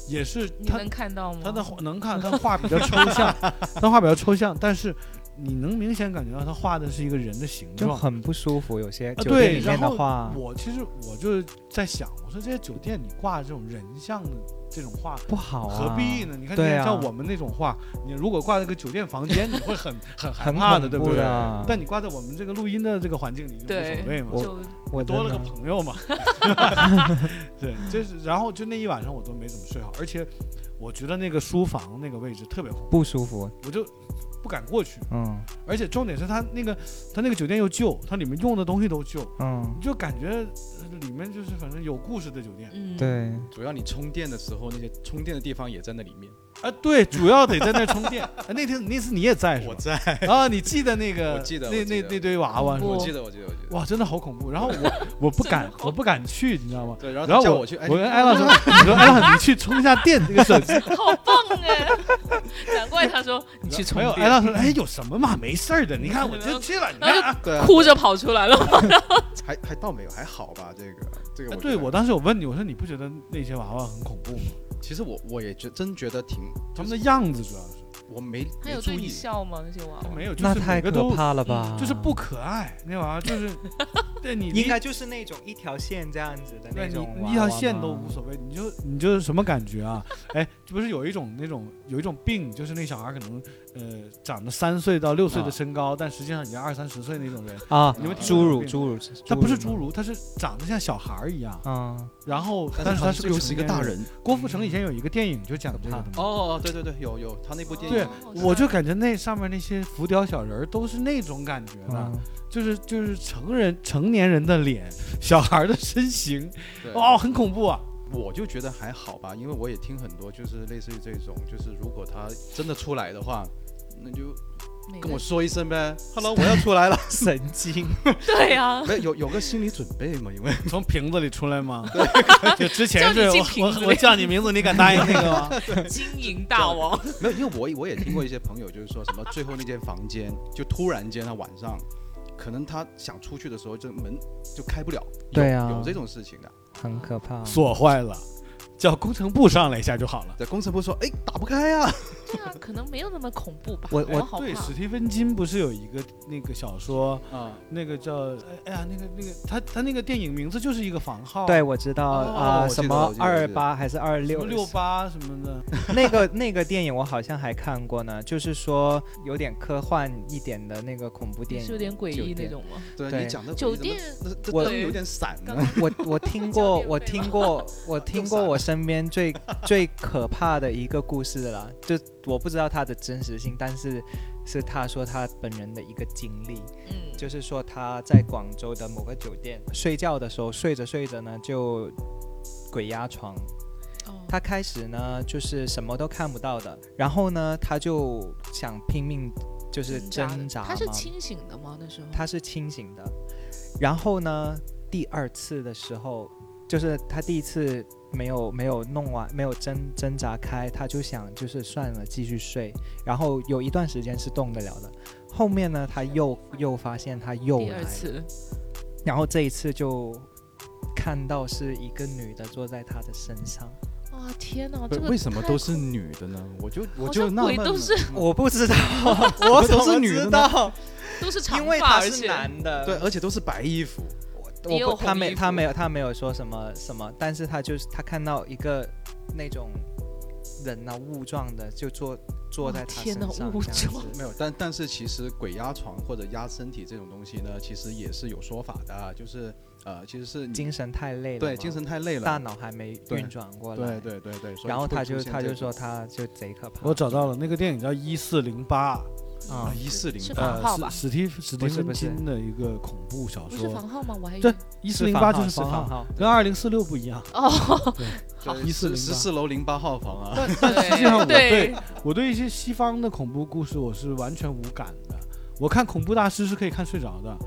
也是你他能看到吗？他的画能看，他画比较抽象，他画比较抽象，但是你能明显感觉到他画的是一个人的形状。就很不舒服，有些啊，酒对，店里面然后的话我其实我就在想，我说这些酒店你挂这种人像的这种画，不好啊，何必呢？你看，对啊像我们那种画，你如果挂在个酒店房间，你会很 很害很怕的，对不对？但你挂在我们这个录音的这个环境里就无所谓嘛。我我多了个朋友嘛，对，就是然后就那一晚上我都没怎么睡好，而且我觉得那个书房那个位置特别，不舒服。我就不敢过去，嗯。而且重点是他那个他那个酒店又旧，它里面用的东西都旧，嗯，你就感觉呃里面就是反正有故事的酒店嗯，对，主要你充电的时候，那些充电的地方也在那里面。啊，对，主要得在那儿充电。啊那天那次你也在是吧我？在，啊，你记得那个我记得那那那堆娃娃是吧我我记得，我记得，我记得。哇，真的好恐怖。然后我 我不敢我不敢去，你知道吗？对，然后我他叫我去，哎，我跟艾拉说，你说艾拉你去充一下电，这个手机。好棒哎！难怪他说你去充没有，艾电，拉说，哎，有什么嘛？没事儿的，你看我就去了，你看哭着跑出来了。还还倒没有，还好吧，这个这个对我当时我问你，我说你不觉得那些娃娃很恐怖吗？其实我我也觉真觉得挺，他们的样子主要是我没他有对你没注意，笑吗？那些娃娃没有，就那太可怕了吧？就是不可爱，那娃娃就是，对你应该就是那种一条线这样子的对你那种你一条线都无所谓，你就你就是什么感觉啊？哎，不是有一种那种有一种病，就是那小孩可能呃长得三岁到六岁的啊。身高，但实际上已经二三十岁那种人。啊。你们侏儒侏儒，他不是侏，儒，他是长得像小孩儿一样，嗯，然后但但是他是个是又是一个大人。郭富城以前有一个电影就讲这个的。嘛。哦，对对对，有有，他那部电影。对影，我就感觉那上面那些浮雕小人儿都是那种感觉的，嗯。就是就是成人成年人的脸，小孩的身形，对。哦，很恐怖啊！我就觉得还好吧，因为我也听很多，就是类似于这种，就是如果他真的出来的话，那就跟我说一声呗，Hello，我要出来了。神经，对啊，没有有有个心理准备嘛，因为 从瓶子里出来吗？就之前是我我我叫你名字，你敢答应那个吗？金银大王，没有，因为我我也听过一些朋友，就是说什么最后那间房间，就突然间他晚上，可能他想出去的时候，就门就开不了。有对啊有这种事情的。很可怕。锁坏了，叫工程部上来一下就好了。在工程部说，哎，打不开呀、对啊，可能没有那么恐怖吧。我我对，史蒂芬金不是有一个那个小说，啊。那个叫哎哎呀，那个那个他他那个电影名字就是一个房号，对，，我知道哦啊，什么二八还是二什六么六八什么的，那个那个电影我好像还看过呢，就是说有点科幻一点的那个恐怖电影，是有点诡异那种吗？对对你讲的酒店我灯有点闪呢。我我听过，我听过，我听过我身边最 最可怕的一个故事了，就我不知道它的真实性，但是是他说他本人的一个经历，嗯，就是说他在广州的某个酒店睡觉的时候，睡着睡着呢就鬼压床，哦。他开始呢就是什么都看不到的，然后呢他就想拼命就是挣扎他是清醒的吗？那时候？他是清醒的。然后呢，第二次的时候，就是他第一次没有没有弄完，没有挣挣扎开，他就想就是算了，继续睡。然后有一段时间是动得了的，后面呢，他又又发现他又来了，二次，然后这一次就看到是一个女的坐在他的身上。哇天哪，这个为为什么都是女的呢？我就我就纳闷了鬼都是 我不知道，我都是怎么女的呢知道，都是长因为发，他是而且男的。对，而且都是白衣服。我不他没他没有他没有说什么什么，但是他就是他看到一个那种人呐、雾状的就坐坐在他身上雾这样状没有，但但是其实鬼压床或者压身体这种东西呢，其实也是有说法的啊，就是呃，其实是精神太累了，对精神太累了大，脑还没运转过来，对对对对，然后他就他就说他就贼可怕，我找到了那个电影叫《一四零八》，啊啊一四零是八房号吧史史蒂史蒂芬不是不是金的一个恐怖小不是说。房号吗？我还对，一四零八就是房房号，跟二零四六不一样。哦，好对 1408十四楼零八号房啊，但但实际上我对对我对一些西方的恐怖故事我是完全无感的。我看恐怖大师是可以看睡着的，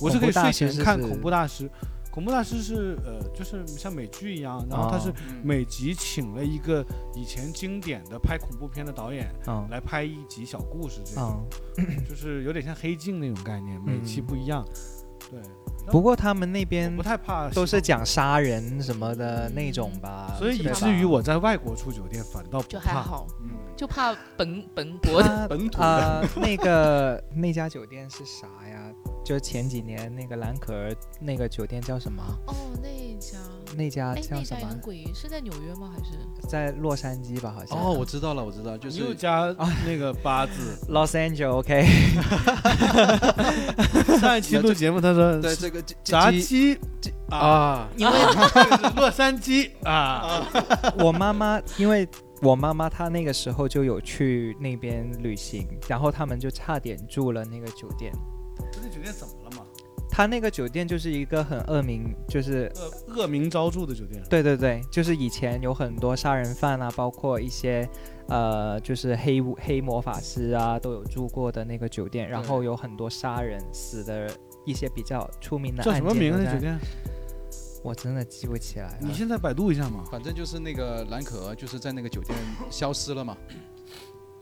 我是可以睡前看恐怖大师。恐怖大师是呃，就是像美剧一样，然后他是哦每集请了一个以前经典的拍恐怖片的导演嗯来拍一集小故事，这种嗯，就是有点像黑镜那种概念，每期嗯。不一样。对，不过他们那边不太怕都是讲杀人什么的那种吧，所以以至于我在外国住酒店反倒不怕。就还好，嗯，就怕本本国的本土的啊、那个 那家酒店是啥呀？就前几年那个蓝可儿那个酒店叫什么？哦那一家，那家叫什么家也很？诡异，是在纽约吗？还是在洛杉矶吧，好像。哦，我知道了，我知道，就是又是加那个八字，Los Angeles，OK，上一期录节目他说对这个炸鸡啊，啊，因为 洛杉矶啊，我妈妈，因为我妈妈她那个时候就有去那边旅行，然后他们就差点住了那个酒店。那酒店怎么？他那个酒店就是一个很恶名，就是恶恶名昭著的酒店。对对对，就是以前有很多杀人犯啊，包括一些呃，就是黑巫黑魔法师啊，都有住过的那个酒店，然后有很多杀人死的一些比较出名的叫什么名字酒店？我真的记不起来了你。现在百度一下嘛。反正就是那个蓝可儿就是在那个酒店消失了嘛，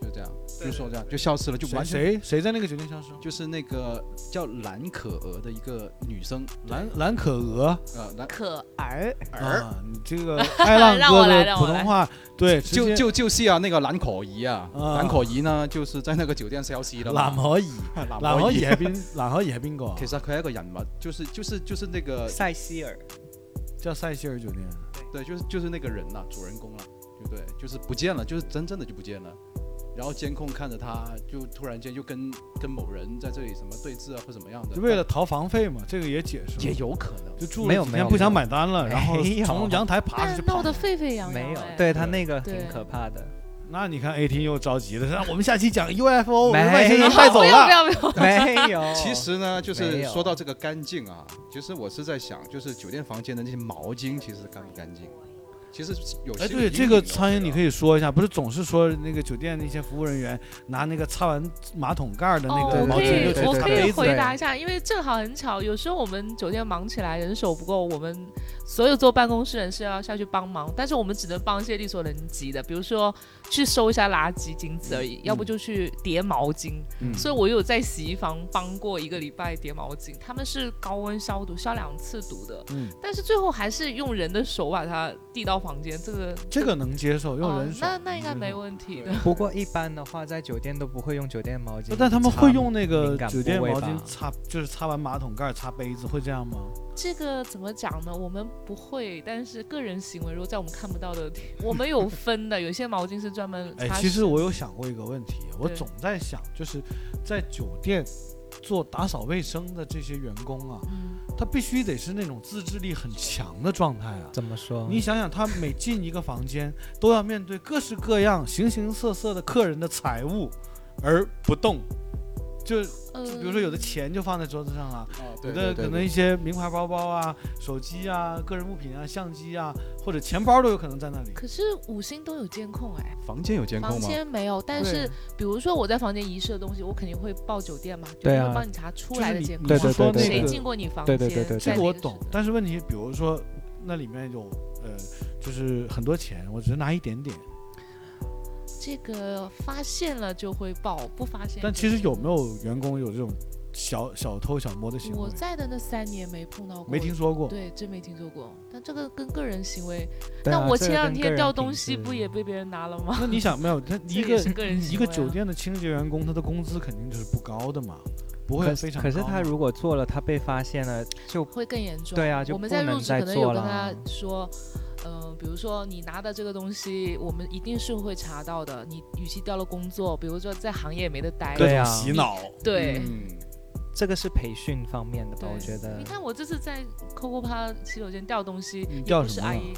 就这样，就说这样就消失了，就谁完全谁谁在那个酒店消失？就是那个叫蓝可儿的一个女生，蓝蓝可儿呃蓝可儿儿。啊，你这个 爱浪哥的普通话，对，就就就是啊，那个蓝可怡啊，啊蓝可怡呢，就是在那个酒店消失啦嘛。藍可兒，藍可兒藍可兒係邊？藍可兒係邊個啊？其實佢係一個人物，就是就是就是那個塞西爾，叫塞西爾酒店。对，就是就是那个人呐、主人公了，对不对？就是不见了，就是真正的就不见了。然后监控看着他，就突然间就跟跟某人在这里什么对峙啊，或怎么样的，就为了逃房费嘛，这个也解释。也有可能。就住没有没有了几天不想买单了，然后从阳台爬但出去跑闹得。沸沸扬扬没有哎，对他那个对挺可怕的。那你看 AT 又着急了，那我们下期讲 UFO 没外星人带走不要不了。要不要，没有，其实呢，就是说到这个干净啊，其实我是在想，就是酒店房间的那些毛巾，其实干不干净？其实有些哎，对这个苍蝇你可以说一下，不是总是说那个酒店那些服务人员拿那个擦完马桶盖的那哦，个毛我可以巾就去擦我可以杯子。回答一下，因为正好很巧，有时候我们酒店忙起来，人手不够，我们所有坐办公室人是要下去帮忙，但是我们只能帮一些力所能及的，比如说去收一下垃圾，仅此而已，要不就去叠毛巾。嗯所以我有在洗衣房帮过一个礼拜叠毛巾，他们是高温消毒，消两次毒的，嗯，但是最后还是用人的手把它递到房间，这个这个能接受，用哦人手。那那应该。没问题的。不过一般的话，在酒店都不会用酒店毛巾，但他们会用那个酒店毛巾擦，就是擦完马桶盖擦杯子，会这样吗？这个怎么讲呢？我们不会，但是个人行为，如果在我们看不到的，我们有分的，有些毛巾是专门。，哎其实我有想过一个问题，我总在想，就是在酒店做打扫卫生的这些员工啊，嗯，他必须得是那种自制力很强的状态啊。怎么说？你想想，他每进一个房间，都要面对各式各样、形形色色的客人的财物，而不动。就呃，比如说，有的钱就放在桌子上了，哦，有的可能一些名牌包包啊、手机啊、个人物品啊、相机啊，或者钱包都有可能在那里。可是五星都有监控哎，房间有监控吗房？间没有，但是比如说我在房间遗失的东西，我肯定会报酒店嘛，酒对啊店会帮你查出来的监控，对对你是说对谁进过你房间，对对对对对这个我懂，但是问题，比如说那里面有呃，就是很多钱，我只是拿一点点。这个发现了就会报，不发现。但其实有没？有员工有这种小小偷小摸的行为？我在的那三年没碰到过，没听说过。对，真没听说过。但这个跟个人行为，那我前两天掉东西不也被别人拿了吗？那你想没有？他 一个一个酒店的清洁员工，他的工资肯定就是不高的嘛。不会可非常可是他如果做了，他被发现了，就会更严重。对啊就我们在不能再入职可能有做了跟他说，呃，比如说你拿的这个东西，我们一定是会查到的。你与其掉了工作，比如说在行业也没得待，对啊洗脑，对。嗯这个是培训方面的吧？我觉得你看我这次在 COCO 趴洗手间掉东西，你也掉什么了不是阿姨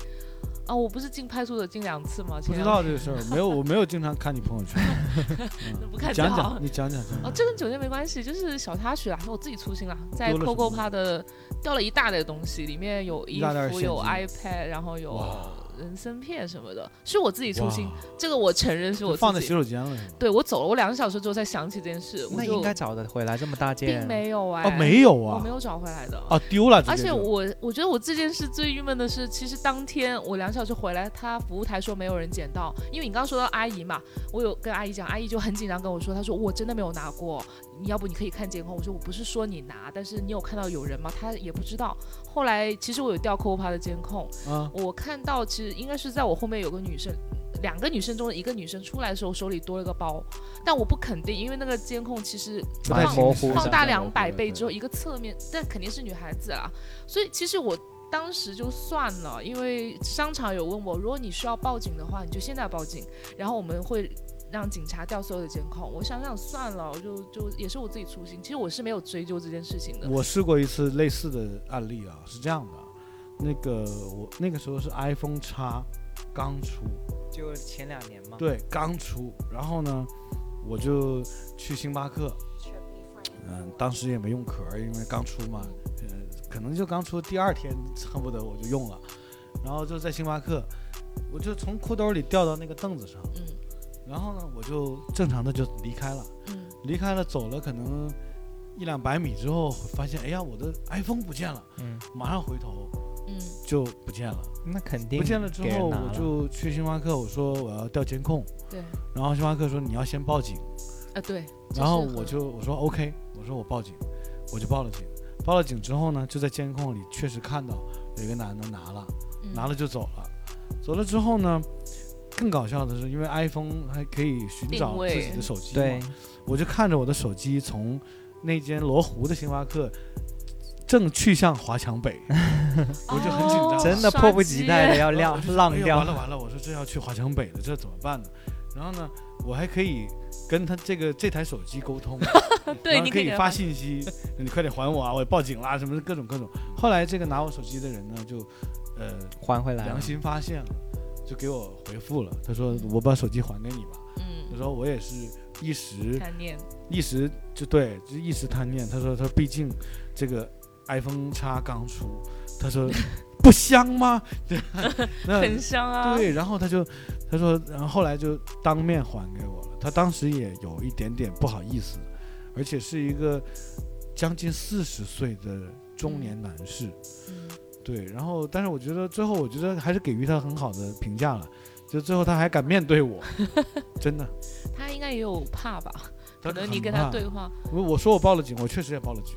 啊，我不是进派出所进两次吗？不知道这个事儿，没有，我没有经常看你朋友圈。嗯不看讲讲，你讲讲讲哦，讲。这跟酒店没关系，就是小插曲啦，是我自己粗心啦，在 Coco 趴的掉了一大堆东西，里面有衣服，有 iPad，然后有哇人参片什么的，是我自己粗心，这个我承认是我自己。放在洗手间了？对我走了，我两个小时之后才想起这件事，那应该找得回来这么大件并，没有哎，哦，没有啊我没，有找回来的。哦，丢了。而且我我觉得我这件事最郁闷的是，其实当天我两小时回来，他服务台说没有人捡到，因为你刚刚说到阿姨嘛，我有跟阿姨讲，阿姨就很紧张跟我说，她说我真的没有拿过，你要不你可以看监控。我说我不是说你拿，但是你有看到有人吗？他也不知道。后来其实我有调 p a 的监控，啊，我看到其实应该是在我后面有个女生。两个女生中的一个女生出来的时候，手里多了个包，但我不肯定，因为那个监控其实放放大两百倍之后，一个侧面，但肯定是女孩子啦。所以其实我当时就算了，因为商场有问我，如果你需要报警的话，你就现在报警，然后我们会让警察调所有的监控。我想想算了，我就就也是我自己粗心，其实我是没有追究这件事情的。我试过一次类似的案例啊，是这样的，那个我那个时候是 iPhone 叉刚出，就前两年嘛。对，刚出，然后呢，我就去星巴克，嗯，当时也没用壳，因为刚出嘛，呃，可能就刚出第二天，恨不得我就用了，然后就在星巴克，我就从裤兜里掉到那个凳子上，嗯然后呢，我就正常的就离开了，嗯，离开了，走了可能一两百米之后，发现，哎呀，我的 iPhone 不见了，嗯，马上回头嗯。就不见了，那肯定不见了之后，我就去星巴克，我说我要调监控，对，然后星巴克说你要先报警。啊对，然后我就我说 OK，我说我报警，我就报了警。报了警之后呢，就在监控里确实看到有一个男的拿了，嗯。拿了就走了。走了之后呢，更搞笑的是，因为 iPhone 还可以寻找自己的手机对嘛，，我就看着我的手机从那间罗湖的星巴克正去向华强北，我就很紧张哦真的迫不及待的要然后浪掉完了完了，我说这要去华强北了，这怎么办呢？然后呢，我还可以跟他这个这台手机沟通，对，然后可以发信息，你快点还我啊！我报警啦，什么的各种各种。后来这个拿我手机的人呢，就呃还回来良。心发现了，就给我回复了。他说我把手机还给你吧。嗯他嗯，说我也是一时贪念，一时就对，就一时贪念。他说他毕竟这个 iPhone 叉刚出，他说不香吗？对，那很香啊，对，然后他就他说，然后后来就当面还给我了。他当时也有一点点不好意思，而且是一个将近四十岁的中年男士。嗯，对，然后但是我觉得最后我觉得还是给予他很好的评价了，就最后他还敢面对我，真的。他应该也有怕吧？可能你跟他对，话，我我说我报了警，我确实也报了警。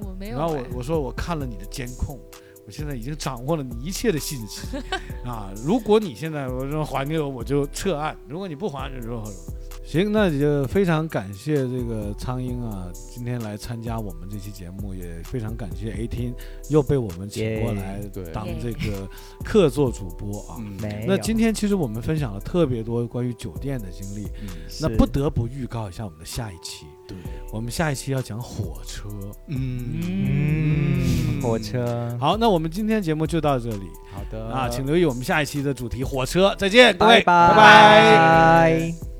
我没有、然后我哎我说我看了你的监控，我现在已经掌握了你一切的信息 啊！如果你现在我说还给我，我就撤案；如果你不还，就如何如何。行，那也就非常感谢这个苍鹰啊，今天来参加我们这期节目，也非常感谢 A 听又被我们请过来当这个客座主播啊。嗯那今天其实我们分享了特别多关于酒店的经历，嗯那不得不预告一下我们的下一期。对，我们下一期要讲火车。嗯，火车。好，那我们今天节目就到这里好的啊，请留意我们下一期的主题火车。再见，各位，拜拜拜拜拜